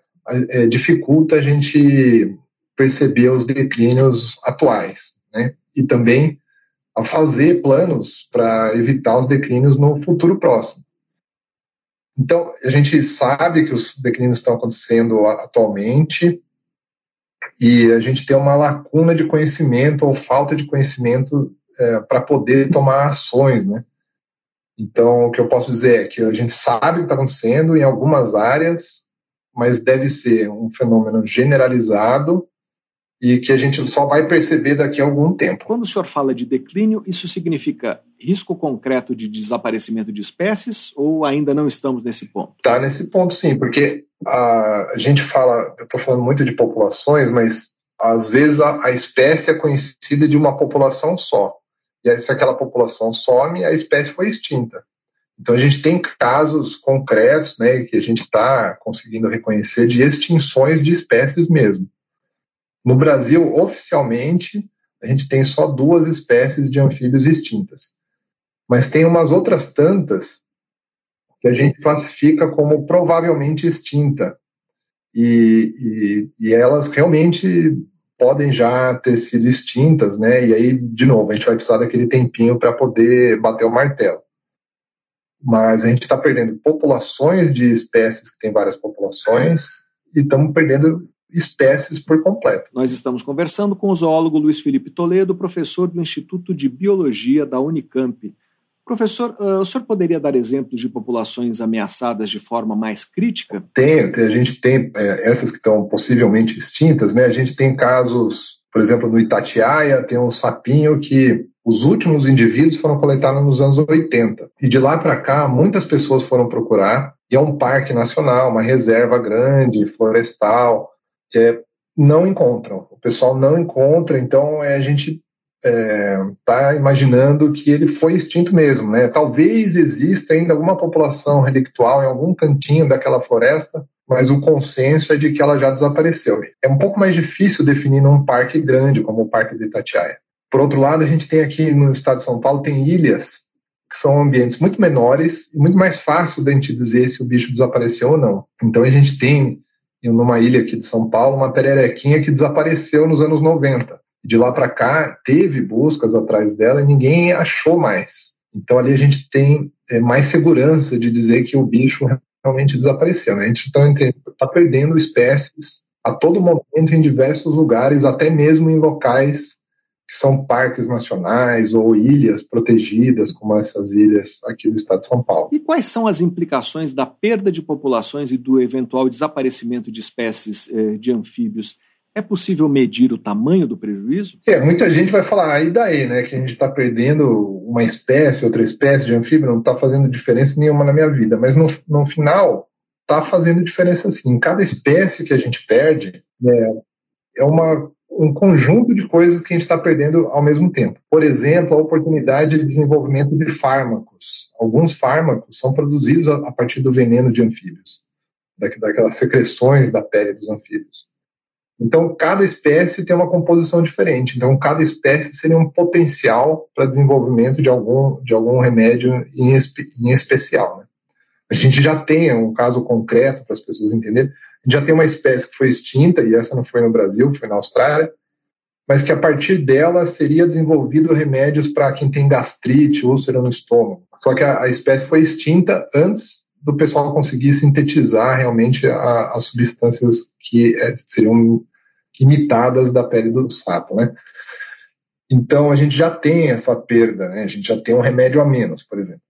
é, dificulta a gente perceber os declínios atuais, né? E também a fazer planos para evitar os declínios no futuro próximo. Então, a gente sabe que os declínios estão acontecendo atualmente e a gente tem uma lacuna de conhecimento ou falta de conhecimento é, para poder tomar ações, né? Então, o que eu posso dizer é que a gente sabe o que está acontecendo em algumas áreas, mas deve ser um fenômeno generalizado e que a gente só vai perceber daqui a algum tempo. Quando o senhor fala de declínio, isso significa risco concreto de desaparecimento de espécies ou ainda não estamos nesse ponto? Está nesse ponto sim, porque a, gente fala, eu estou falando muito de populações, mas às vezes a, a espécie é conhecida de uma população só. E aí, se aquela população some, a espécie foi extinta. Então a gente tem casos concretos, né, que a gente está conseguindo reconhecer de extinções de espécies mesmo. No Brasil, oficialmente, a gente tem só duas espécies de anfíbios extintas. Mas tem umas outras tantas que a gente classifica como provavelmente extinta. E, e, e, elas realmente podem já ter sido extintas, né? E aí, de novo, a gente vai precisar daquele tempinho para poder bater o martelo. Mas a gente está perdendo populações de espécies que têm várias populações e estamos perdendo espécies por completo. Nós estamos conversando com o zoólogo Luiz Felipe Toledo, professor do Instituto de Biologia da Unicamp. Professor, uh, o senhor poderia dar exemplos de populações ameaçadas de forma mais crítica? Tem, a gente tem é, essas que estão possivelmente extintas, né? A gente tem casos, por exemplo, no Itatiaia, tem um sapinho que os últimos indivíduos foram coletados nos anos 80. E de lá para cá, muitas pessoas foram procurar, e é um parque nacional, uma reserva grande, florestal, é, não encontram. O pessoal não encontra, então é, a gente está é, imaginando que ele foi extinto mesmo. Né? Talvez exista ainda alguma população relictual em algum cantinho daquela floresta, mas o consenso é de que ela já desapareceu. É um pouco mais difícil definir num parque grande como o Parque de Itatiaia. Por outro lado, a gente tem aqui no estado de São Paulo tem ilhas que são ambientes muito menores e muito mais fácil da gente dizer se o bicho desapareceu ou não. Então a gente tem numa ilha aqui de São Paulo, uma pererequinha que desapareceu nos anos 90. De lá para cá, teve buscas atrás dela e ninguém achou mais. Então ali a gente tem é, mais segurança de dizer que o bicho realmente desapareceu. Né? A gente está tá perdendo espécies a todo momento em diversos lugares, até mesmo em locais que são parques nacionais ou ilhas protegidas, como essas ilhas aqui do estado de São Paulo. E quais são as implicações da perda de populações e do eventual desaparecimento de espécies eh, de anfíbios? É possível medir o tamanho do prejuízo? É, muita gente vai falar, ah, e daí, né? Que a gente está perdendo uma espécie, outra espécie de anfíbio, não está fazendo diferença nenhuma na minha vida. Mas no, no final, está fazendo diferença sim. Cada espécie que a gente perde é, é uma um conjunto de coisas que a gente está perdendo ao mesmo tempo. Por exemplo, a oportunidade de desenvolvimento de fármacos. Alguns fármacos são produzidos a partir do veneno de anfíbios, daquelas secreções da pele dos anfíbios. Então, cada espécie tem uma composição diferente. Então, cada espécie seria um potencial para desenvolvimento de algum, de algum remédio em, espe, em especial. Né? A gente já tem um caso concreto para as pessoas entenderem. Já tem uma espécie que foi extinta, e essa não foi no Brasil, foi na Austrália, mas que a partir dela seria desenvolvido remédios para quem tem gastrite, úlcera no estômago. Só que a, a espécie foi extinta antes do pessoal conseguir sintetizar realmente a, as substâncias que é, seriam imitadas da pele do sapo, né? Então a gente já tem essa perda, né? A gente já tem um remédio a menos, por exemplo.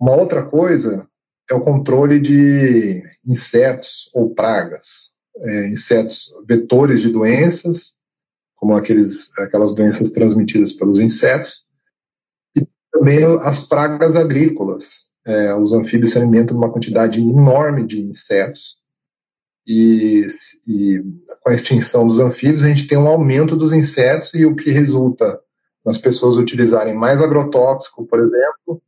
Uma outra coisa é o controle de insetos ou pragas, é, insetos vetores de doenças, como aqueles, aquelas doenças transmitidas pelos insetos, e também as pragas agrícolas, é, os anfíbios se alimentam de uma quantidade enorme de insetos. E, e, com a extinção dos anfíbios, a gente tem um aumento dos insetos e o que resulta nas pessoas utilizarem mais agrotóxico, por exemplo,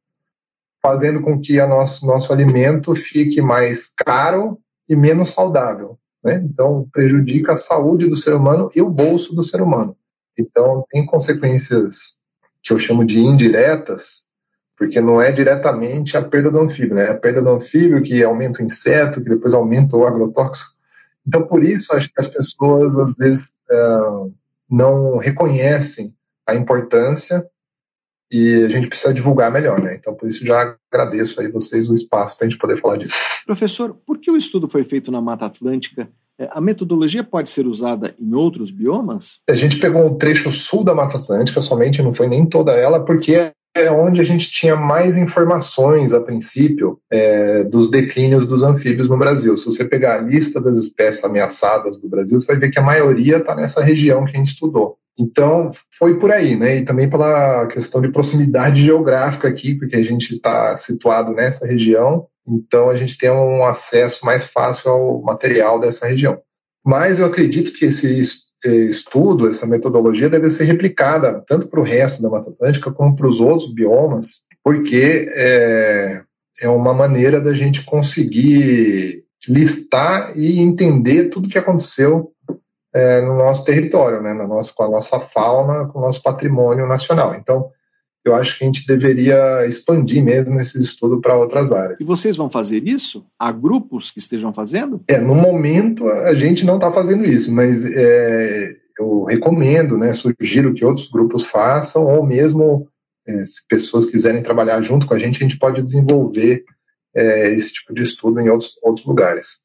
fazendo com que a nosso, nosso alimento fique mais caro e menos saudável. Né? Então, prejudica a saúde do ser humano e o bolso do ser humano. Então, tem consequências que eu chamo de indiretas, porque não é diretamente a perda do anfíbio, né? É a perda do anfíbio que aumenta o inseto, que depois aumenta o agrotóxico. Então, por isso, acho que as pessoas, às vezes, não reconhecem a importância e a gente precisa divulgar melhor, né? Então, por isso, já agradeço aí vocês o espaço para a gente poder falar disso. Professor, por que o estudo foi feito na Mata Atlântica? É, a metodologia pode ser usada em outros biomas? A gente pegou um trecho sul da Mata Atlântica somente, não foi nem toda ela, porque é onde a gente tinha mais informações, a princípio, é, dos declínios dos anfíbios no Brasil. Se você pegar a lista das espécies ameaçadas do Brasil, você vai ver que a maioria está nessa região que a gente estudou. Então, foi por aí, né? E também pela questão de proximidade geográfica aqui, porque a gente está situado nessa região, então a gente tem um acesso mais fácil ao material dessa região. Mas eu acredito que esse estudo, essa metodologia deve ser replicada tanto para o resto da Mata Atlântica como para os outros biomas, porque é, é uma maneira da gente conseguir listar e entender tudo o que aconteceu é, no nosso território, né, no nosso, com a nossa fauna, com o nosso patrimônio nacional. Então, eu acho que a gente deveria expandir mesmo esse estudo para outras áreas. E vocês vão fazer isso? Há grupos que estejam fazendo? É, no momento a gente não está fazendo isso, mas é, eu recomendo, né, sugiro que outros grupos façam, ou mesmo é, se pessoas quiserem trabalhar junto com a gente, a gente pode desenvolver é, esse tipo de estudo em outros, outros lugares.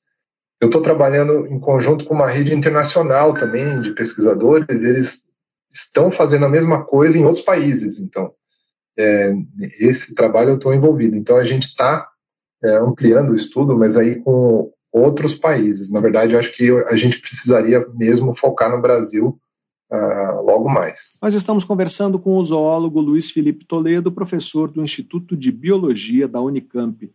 Eu estou trabalhando em conjunto com uma rede internacional também de pesquisadores, eles estão fazendo a mesma coisa em outros países, então é, esse trabalho eu estou envolvido. Então a gente está é, ampliando o estudo, mas aí com outros países. Na verdade, eu acho que a gente precisaria mesmo focar no Brasil uh, logo mais. Nós estamos conversando com o zoólogo Luiz Felipe Toledo, professor do Instituto de Biologia da Unicamp.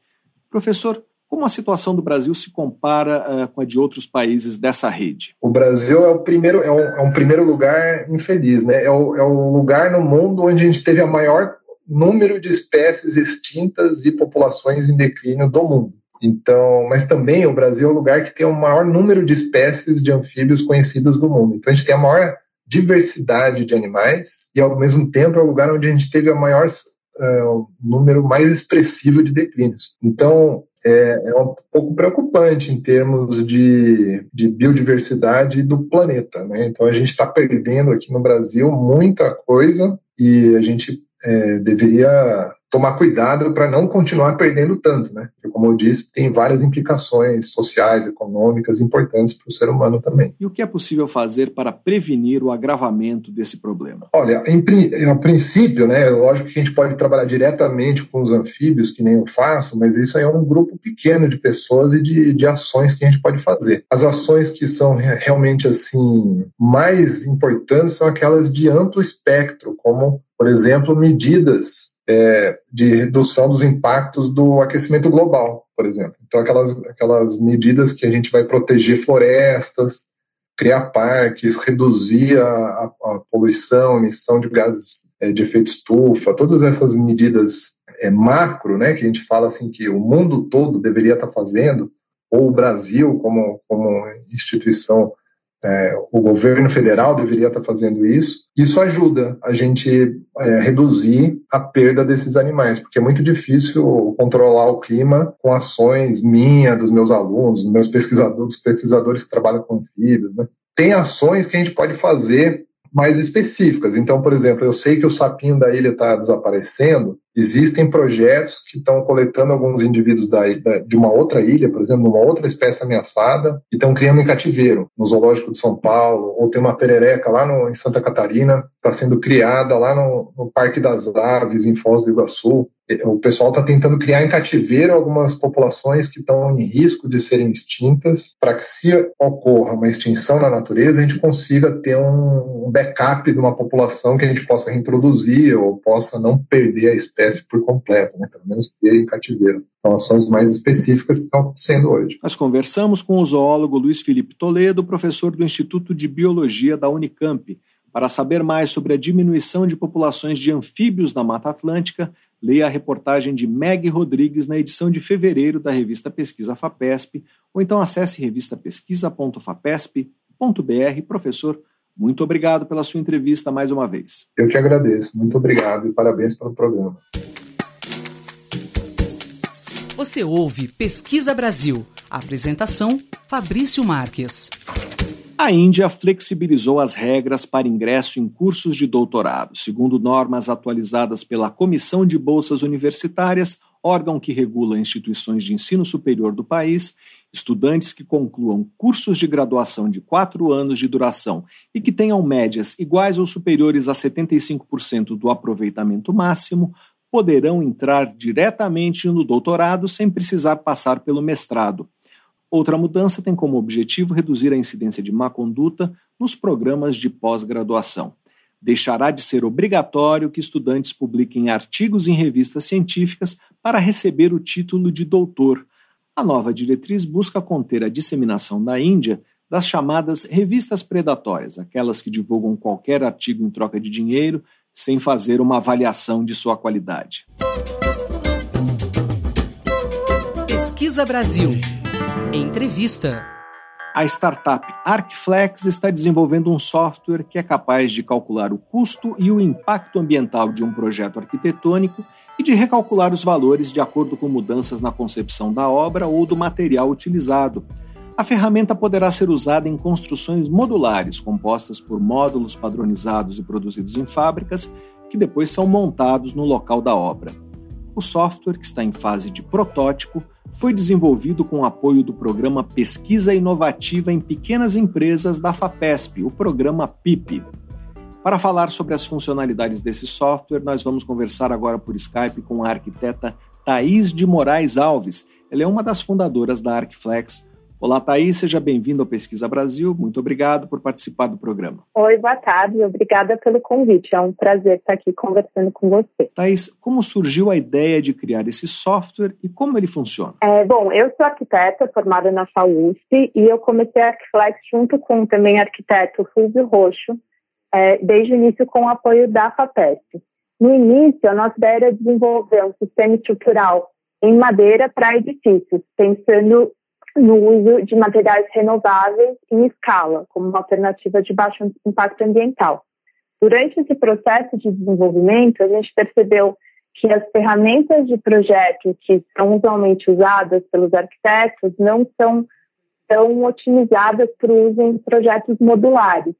Professor, como a situação do Brasil se compara uh, com a de outros países dessa rede? O Brasil é o primeiro, é um, é um primeiro lugar infeliz, né? É o, é o lugar no mundo onde a gente teve a maior número de espécies extintas e populações em declínio do mundo. Então, mas também o Brasil é o lugar que tem o maior número de espécies de anfíbios conhecidas do mundo. Então a gente tem a maior diversidade de animais e ao mesmo tempo é o lugar onde a gente teve o maior uh, número mais expressivo de declínios. Então é, é, um pouco preocupante em termos de, de biodiversidade do planeta. Né? Então a gente está perdendo aqui no Brasil muita coisa e a gente é, deveria tomar cuidado para não continuar perdendo tanto, né? Porque, como eu disse, tem várias implicações sociais, econômicas importantes para o ser humano também. E o que é possível fazer para prevenir o agravamento desse problema? Olha, em, a princípio, né, lógico que a gente pode trabalhar diretamente com os anfíbios, que nem eu faço, mas isso é um grupo pequeno de pessoas e de, de ações que a gente pode fazer. As ações que são realmente assim mais importantes são aquelas de amplo espectro, como, por exemplo, medidas é, de redução dos impactos do aquecimento global, por exemplo. Então, aquelas, aquelas medidas que a gente vai proteger florestas, criar parques, reduzir a, a, a poluição, emissão de gases é, de efeito estufa, todas essas medidas é, macro, né, que a gente fala assim que o mundo todo deveria estar fazendo, ou o Brasil como, como instituição é, o governo federal deveria estar fazendo isso. Isso ajuda a gente é, reduzir a perda desses animais, porque é muito difícil controlar o clima com ações minha, dos meus alunos, dos meus pesquisadores, pesquisadores que trabalham com anfíbios. Né? Tem ações que a gente pode fazer mais específicas. Então, por exemplo, eu sei que o sapinho da ilha está desaparecendo, Existem projetos que estão coletando alguns indivíduos da, da, de uma outra ilha, por exemplo, uma outra espécie ameaçada, e estão criando em cativeiro, no Zoológico de São Paulo, ou tem uma perereca lá no, em Santa Catarina, está sendo criada lá no, no, Parque das Aves, em Foz do Iguaçu. O pessoal está tentando criar em cativeiro algumas populações que estão em risco de serem extintas, para que, se ocorra uma extinção na natureza, a gente consiga ter um, backup de uma população que a gente possa reintroduzir ou possa não perder a espécie por completo, né? pelo menos ter em cativeiro. São ações mais específicas que estão acontecendo hoje. Nós conversamos com o zoólogo Luiz Felipe Toledo, professor do Instituto de Biologia da Unicamp. Para saber mais sobre a diminuição de populações de anfíbios na Mata Atlântica, leia a reportagem de Meg Rodrigues na edição de fevereiro da revista Pesquisa FAPESP, ou então acesse revistapesquisa.fapesp.br. Professor, muito obrigado pela sua entrevista mais uma vez. Eu que agradeço. Muito obrigado e parabéns pelo programa. Você ouve Pesquisa Brasil. apresentação: Fabrício Marques. A Índia flexibilizou as regras para ingresso em cursos de doutorado. Segundo normas atualizadas pela Comissão de Bolsas Universitárias, órgão que regula instituições de ensino superior do país, estudantes que concluam cursos de graduação de quatro anos de duração e que tenham médias iguais ou superiores a 75% do aproveitamento máximo poderão entrar diretamente no doutorado sem precisar passar pelo mestrado. Outra mudança tem como objetivo reduzir a incidência de má conduta nos programas de pós-graduação deixará de ser obrigatório que estudantes publiquem artigos em revistas científicas para receber o título de doutor. A nova diretriz busca conter a disseminação na Índia das chamadas revistas predatórias, aquelas que divulgam qualquer artigo em troca de dinheiro sem fazer uma avaliação de sua qualidade. Pesquisa Brasil. Entrevista. A startup Arcflex está desenvolvendo um software que é capaz de calcular o custo e o impacto ambiental de um projeto arquitetônico e de recalcular os valores de acordo com mudanças na concepção da obra ou do material utilizado. A ferramenta poderá ser usada em construções modulares, compostas por módulos padronizados e produzidos em fábricas, que depois são montados no local da obra. O software, que está em fase de protótipo, foi desenvolvido com o apoio do programa Pesquisa Inovativa em Pequenas Empresas da FAPESP, o programa PIP. Para falar sobre as funcionalidades desse software, nós vamos conversar agora por Skype com a arquiteta Thaís de Moraes Alves. Ela é uma das fundadoras da Arcflex, Olá, Thaís, seja bem-vindo ao Pesquisa Brasil. Muito obrigado por participar do programa. Oi, boa tarde. Obrigada pelo convite. É um prazer estar aqui conversando com você. Thaís, como surgiu a ideia de criar esse software e como ele funciona? É, bom, eu sou arquiteta formada na FAUSP e eu comecei a Arquiflex junto com também arquiteto Fulvio Roxo, é, desde o início com o apoio da FAPESP. No início, a nossa ideia era desenvolver um sistema estrutural em madeira para edifícios, pensando no uso de materiais renováveis em escala, como uma alternativa de baixo impacto ambiental. Durante esse processo de desenvolvimento, a gente percebeu que as ferramentas de projeto que são usualmente usadas pelos arquitetos não são tão otimizadas para o uso em projetos modulares.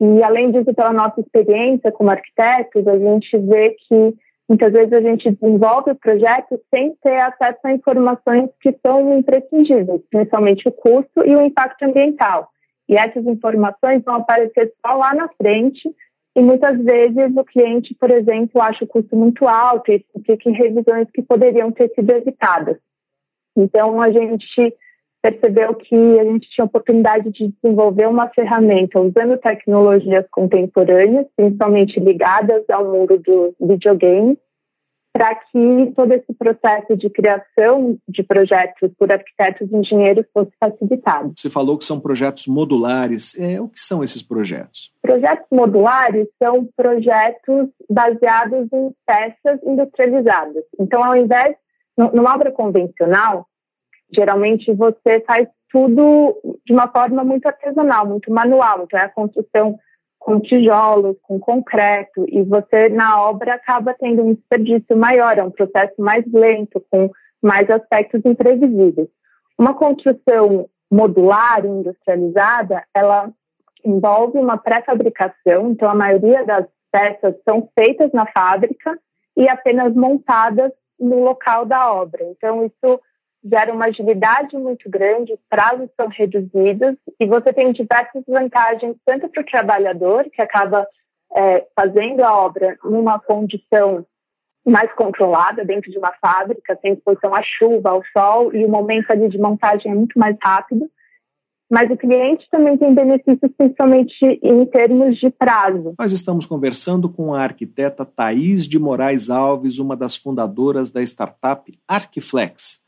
E, além disso, pela nossa experiência como arquitetos, a gente vê que Muitas vezes a gente desenvolve o projeto sem ter acesso a informações que são imprescindíveis, principalmente o custo e o impacto ambiental. E essas informações vão aparecer só lá na frente e muitas vezes o cliente, por exemplo, acha o custo muito alto e fica em revisões que poderiam ter sido evitadas. Então, a gente percebeu que a gente tinha oportunidade de desenvolver uma ferramenta usando tecnologias contemporâneas, principalmente ligadas ao mundo do videogame, para que todo esse processo de criação de projetos por arquitetos e engenheiros fosse facilitado. Você falou que são projetos modulares. É, o que são esses projetos? Projetos modulares são projetos baseados em peças industrializadas. Então, ao invés, numa obra convencional, geralmente você faz tudo de uma forma muito artesanal, muito manual. Então, é a construção com tijolos, com concreto, e você, na obra, acaba tendo um desperdício maior, é um processo mais lento, com mais aspectos imprevisíveis. Uma construção modular, industrializada, ela envolve uma pré-fabricação, então a maioria das peças são feitas na fábrica e apenas montadas no local da obra. Então, isso gera uma agilidade muito grande, os prazos são reduzidos e você tem diversas vantagens, tanto para o trabalhador, que acaba é, fazendo a obra numa condição mais controlada dentro de uma fábrica, sem exposição à chuva, ao sol, e o momento ali de montagem é muito mais rápido. Mas o cliente também tem benefícios, principalmente em termos de prazo. Nós estamos conversando com a arquiteta Thaís de Moraes Alves, uma das fundadoras da startup Arquiflex.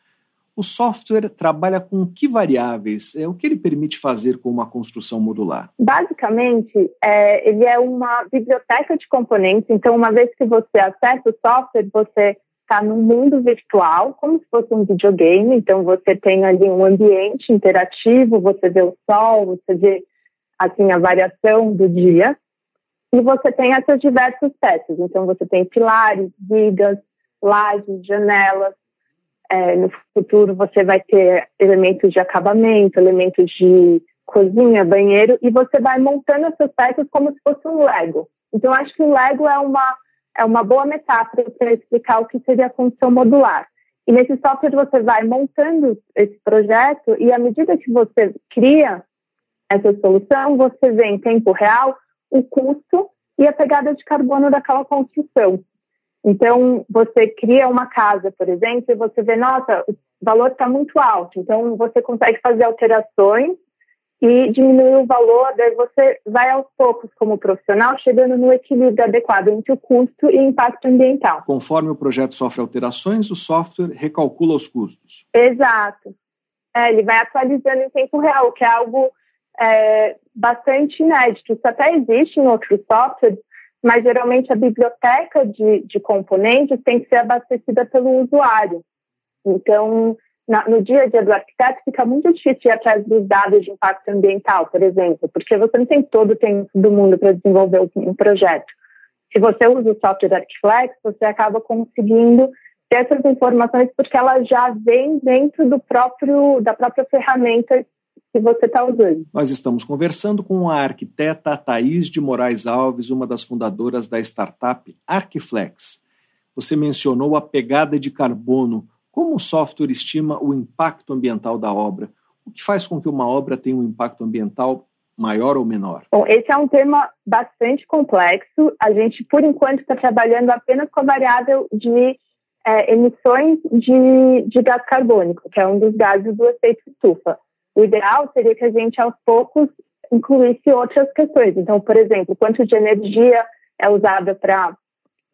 O software trabalha com que variáveis? É, o que ele permite fazer com uma construção modular? Basicamente, é, ele é uma biblioteca de componentes. Então, uma vez que você acessa o software, você está num mundo virtual, como se fosse um videogame. Então, você tem ali um ambiente interativo, você vê o sol, você vê assim a variação do dia. E você tem essas diversas peças. Então, você tem pilares, vigas, lajes, janelas, é, no futuro você vai ter elementos de acabamento, elementos de cozinha, banheiro, e você vai montando essas peças como se fosse um Lego. Então, acho que o Lego é uma, é uma boa metáfora para explicar o que seria a construção modular. E nesse software você vai montando esse projeto e à medida que você cria essa solução, você vê em tempo real o custo e a pegada de carbono daquela construção. Então, você cria uma casa, por exemplo, e você vê, nossa, o valor está muito alto. Então, você consegue fazer alterações e diminuir o valor, daí você vai aos poucos, como profissional, chegando no equilíbrio adequado entre o custo e o impacto ambiental. Conforme o projeto sofre alterações, o software recalcula os custos. Exato. É, ele vai atualizando em tempo real, que é algo é, bastante inédito. Isso até existe em outros softwares, mas geralmente a biblioteca de, de componentes tem que ser abastecida pelo usuário. Então, na, no dia a dia do arquiteto, fica muito difícil ir atrás dos dados de impacto ambiental, por exemplo, porque você não tem todo o tempo do mundo para desenvolver um projeto. Se você usa o software Arquiflex, você acaba conseguindo ter essas informações porque ela já vem dentro do próprio da própria ferramenta que você está usando. Nós estamos conversando com a arquiteta Thaís de Moraes Alves, uma das fundadoras da startup Arquiflex. Você mencionou a pegada de carbono. Como o software estima o impacto ambiental da obra? O que faz com que uma obra tenha um impacto ambiental maior ou menor? Bom, esse é um tema bastante complexo. A gente, por enquanto, está trabalhando apenas com a variável de é, emissões de, de gás carbônico, que é um dos gases do efeito estufa. O ideal seria que a gente, aos poucos, incluísse outras questões. Então, por exemplo, quanto de energia é usada para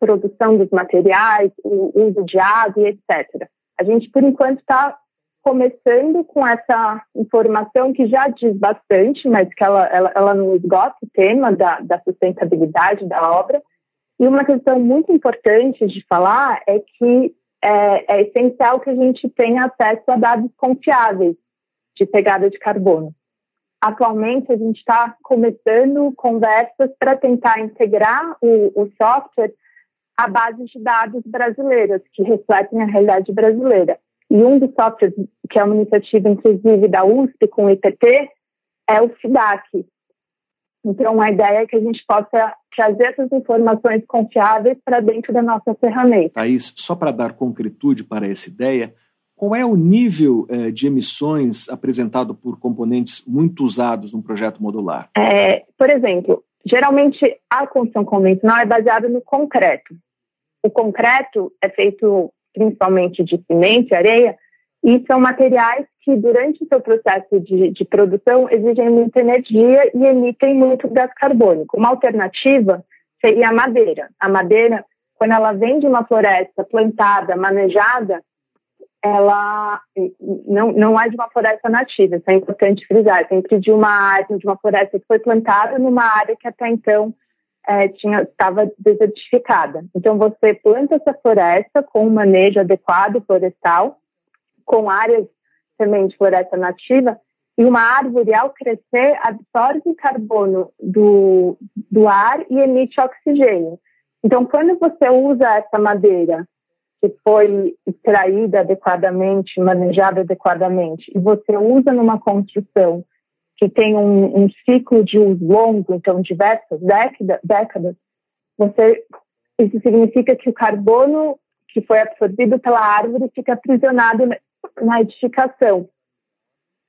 produção dos materiais, o uso de água etc. A gente, por enquanto, está começando com essa informação que já diz bastante, mas que ela, ela, ela não esgota o tema da, da sustentabilidade da obra. E uma questão muito importante de falar é que é, é essencial que a gente tenha acesso a dados confiáveis de pegada de carbono. Atualmente, a gente está começando conversas para tentar integrar o, o software à base de dados brasileiras, que refletem a realidade brasileira. E um dos softwares, que é uma iniciativa, inclusive, da USP com o IPT, é o FIDAC. Então, a ideia é que a gente possa trazer essas informações confiáveis para dentro da nossa ferramenta. Thaís, só para dar concretude para essa ideia, qual é o nível eh, de emissões apresentado por componentes muito usados num projeto modular? É, por exemplo, geralmente a construção convencional é baseada no concreto. O concreto é feito principalmente de cimento e areia, e são materiais que, durante o seu processo de, de produção, exigem muita energia e emitem muito gás carbônico. Uma alternativa seria a madeira. A madeira, quando ela vem de uma floresta plantada, manejada, ela não, não é de uma floresta nativa, isso é importante frisar, é sempre de uma área, de uma floresta que foi plantada numa área que até então é, tinha, estava desertificada. Então, você planta essa floresta com um manejo adequado florestal, com áreas também de floresta nativa, e uma árvore, ao crescer, absorve carbono do, do ar e emite oxigênio. Então, quando você usa essa madeira que foi extraída adequadamente, manejada adequadamente, e você usa numa construção que tem um, um ciclo de uso longo, então diversas década, décadas, você, isso significa que o carbono que foi absorvido pela árvore fica aprisionado na edificação.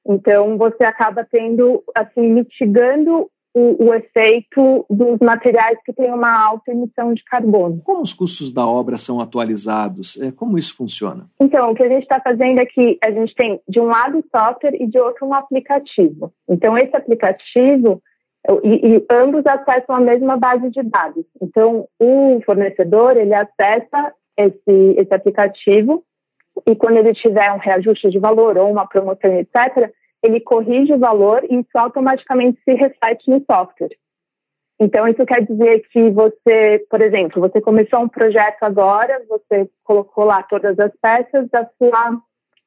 Então, você acaba tendo, assim, mitigando o, o, efeito dos materiais que têm uma alta emissão de carbono. Como os custos da obra são atualizados? É, como isso funciona? Então, o que a gente está fazendo é a gente tem de um lado o software e de outro um aplicativo. Então, esse aplicativo, e, e ambos acessam a mesma base de dados. Então, o fornecedor, ele acessa esse, esse aplicativo e quando ele tiver um reajuste de valor ou uma promoção, etc., ele corrige o valor e isso automaticamente se reflete no software. Então, isso quer dizer que você, por exemplo, você começou um projeto agora, você colocou lá todas as peças da sua,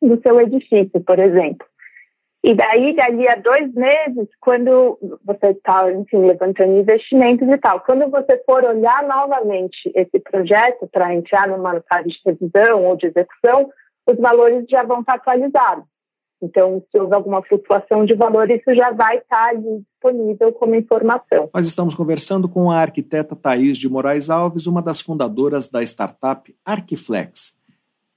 do seu edifício, por exemplo. E daí, dali a dois meses, quando você está, enfim, levantando investimentos e tal, quando você for olhar novamente esse projeto para entrar numa fase de revisão ou de execução, os valores já vão estar atualizados. Então, se houver alguma flutuação de valor, isso já vai estar ali disponível como informação. Nós estamos conversando com a arquiteta Thaís de Moraes Alves, uma das fundadoras da startup Arquiflex.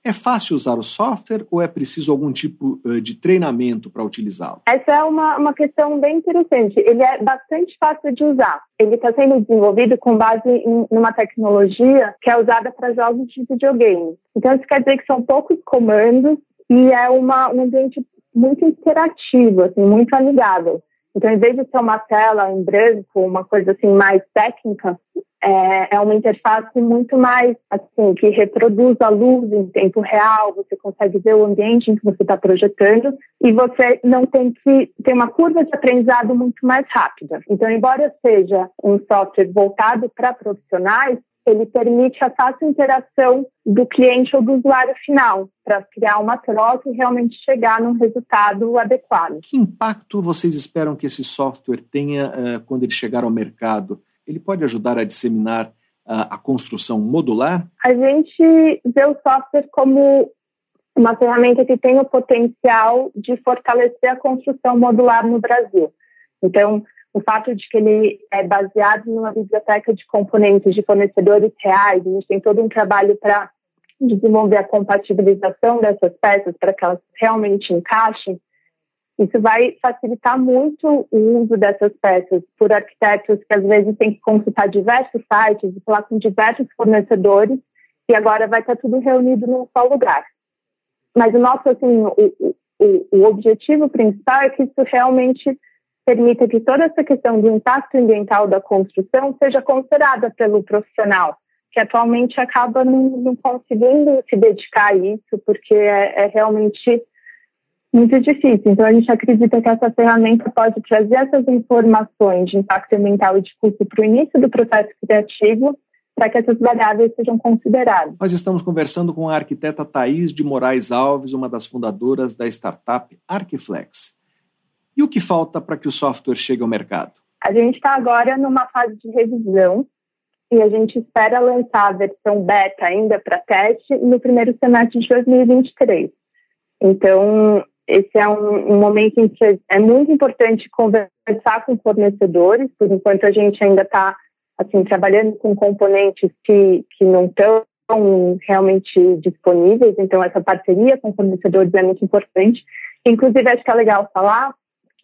É fácil usar o software ou é preciso algum tipo eh, de treinamento para utilizá-lo? Essa é uma, uma questão bem interessante. Ele é bastante fácil de usar. Ele está sendo desenvolvido com base em uma tecnologia que é usada para jogos de videogame. Então, isso quer dizer que são poucos comandos e é uma, um ambiente muito interativo, assim, muito amigável. Então, em vez de ser uma tela em branco, uma coisa assim mais técnica, é, é uma interface muito mais assim que reproduz a luz em tempo real. Você consegue ver o ambiente em que você está projetando e você não tem que ter uma curva de aprendizado muito mais rápida. Então, embora seja um software voltado para profissionais, ele permite a fácil interação do cliente ou do usuário final para criar uma troca e realmente chegar num resultado adequado. Que impacto vocês esperam que esse software tenha uh, quando ele chegar ao mercado? Ele pode ajudar a disseminar uh, a construção modular? A gente vê o software como uma ferramenta que tem o potencial de fortalecer a construção modular no Brasil. Então, o fato de que ele é baseado numa biblioteca de componentes de fornecedores reais, a gente tem todo um trabalho para desenvolver a compatibilização dessas peças para que elas realmente encaixem, isso vai facilitar muito o uso dessas peças por arquitetos que às vezes têm que consultar diversos sites e falar com diversos fornecedores e agora vai estar tudo reunido num só lugar. Mas o nosso, assim, o, o, o objetivo principal é que isso realmente permita que toda essa questão do impacto ambiental da construção seja considerada pelo profissional, que atualmente acaba não, não conseguindo se dedicar a isso, porque é, é, realmente muito difícil. Então, a gente acredita que essa ferramenta pode trazer essas informações de impacto ambiental e de custo para o início do processo criativo, para que essas variáveis sejam consideradas. Nós estamos conversando com a arquiteta Thaís de Moraes Alves, uma das fundadoras da startup Arquiflex. E o que falta para que o software chegue ao mercado? A gente está agora numa fase de revisão e a gente espera lançar a versão beta ainda para teste no primeiro semestre de 2023. Então, esse é um, um, momento em que é muito importante conversar com fornecedores, por enquanto a gente ainda está assim, trabalhando com componentes que, que não estão realmente disponíveis, então essa parceria com fornecedores é muito importante. Inclusive, acho que é legal falar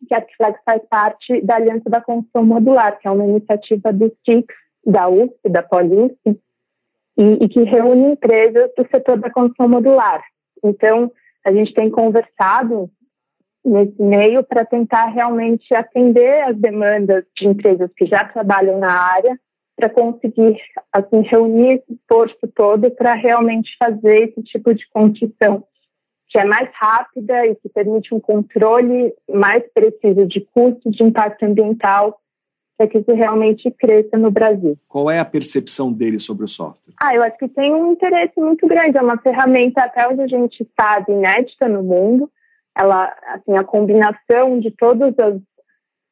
que a Arquiflex faz parte da Aliança da Construção Modular, que é uma iniciativa do STICS, da USP, da PoliUSP, e, e que reúne empresas do setor da construção modular. Então, a gente tem conversado nesse meio para tentar realmente atender as demandas de empresas que já trabalham na área, para conseguir assim reunir esse esforço todo para realmente fazer esse tipo de construção que é mais rápida e que permite um controle mais preciso de custos de impacto ambiental para que isso realmente cresça no Brasil. Qual é a percepção dele sobre o software? Ah, eu acho que tem um interesse muito grande. É uma ferramenta até onde a gente sabe inédita no mundo. Ela, assim, a combinação de todos os,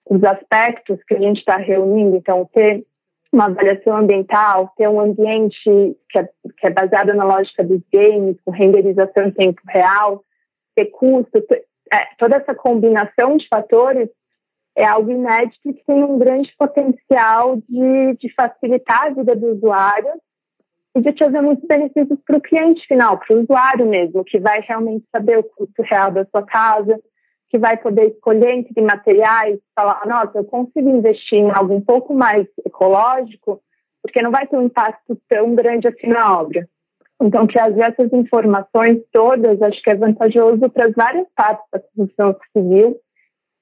os aspectos que a gente está reunindo, então ter uma avaliação ambiental, ter um ambiente que é, que é baseado na lógica dos games, com renderização em tempo real, ter custo, é, toda essa combinação de fatores é algo inédito que tem um grande potencial de, de facilitar a vida do usuário e de trazer muitos benefícios para o cliente final, para o usuário mesmo, que vai realmente saber o custo real da sua casa, que vai poder escolher entre materiais, falar, nossa, eu consigo investir em algo um pouco mais ecológico, porque não vai ter um impacto tão grande assim na obra. Então, trazer essas informações todas, acho que é vantajoso para as várias partes da construção civil,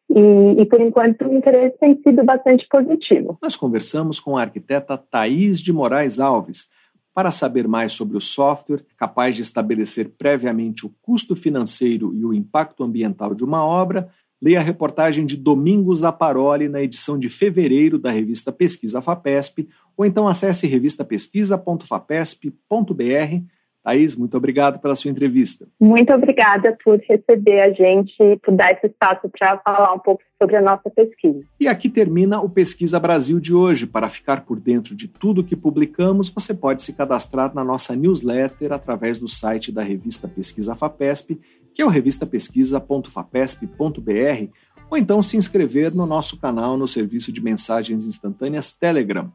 e, e, por enquanto o interesse tem sido bastante positivo. Nós conversamos com a arquiteta Thaís de Moraes Alves, para saber mais sobre o software, capaz de estabelecer previamente o custo financeiro e o impacto ambiental de uma obra, leia a reportagem de Domingos Aparoli na edição de fevereiro da revista Pesquisa FAPESP, ou então acesse revistapesquisa.fapesp.br Thaís, muito obrigado pela sua entrevista. Muito obrigada por receber a gente e por dar esse espaço para falar um pouco sobre a nossa pesquisa. E aqui termina o Pesquisa Brasil de hoje. Para ficar por dentro de tudo que publicamos, você pode se cadastrar na nossa newsletter através do site da revista Pesquisa FAPESP, que é o revistapesquisa.fapesp.br, ou então se inscrever no nosso canal no serviço de mensagens instantâneas Telegram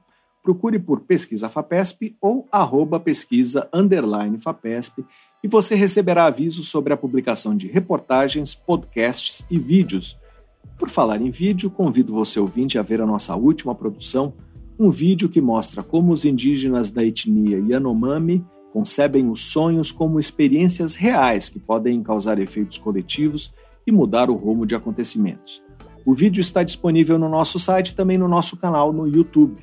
procure por Pesquisa FAPESP ou arroba pesquisa underline FAPESP e você receberá avisos sobre a publicação de reportagens, podcasts e vídeos. Por falar em vídeo, convido você ouvinte a ver a nossa última produção, um vídeo que mostra como os indígenas da etnia Yanomami concebem os sonhos como experiências reais que podem causar efeitos coletivos e mudar o rumo de acontecimentos. O vídeo está disponível no nosso site e também no nosso canal no YouTube.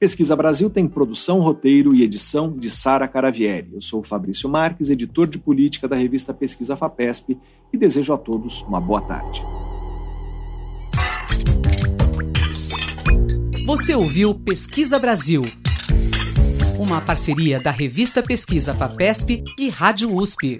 Pesquisa Brasil tem produção, roteiro e edição de Sara Caravieri. Eu sou Fabrício Marques, editor de política da revista Pesquisa FAPESP e desejo a todos uma boa tarde. Você ouviu Pesquisa Brasil, uma parceria da revista Pesquisa FAPESP e Rádio USP.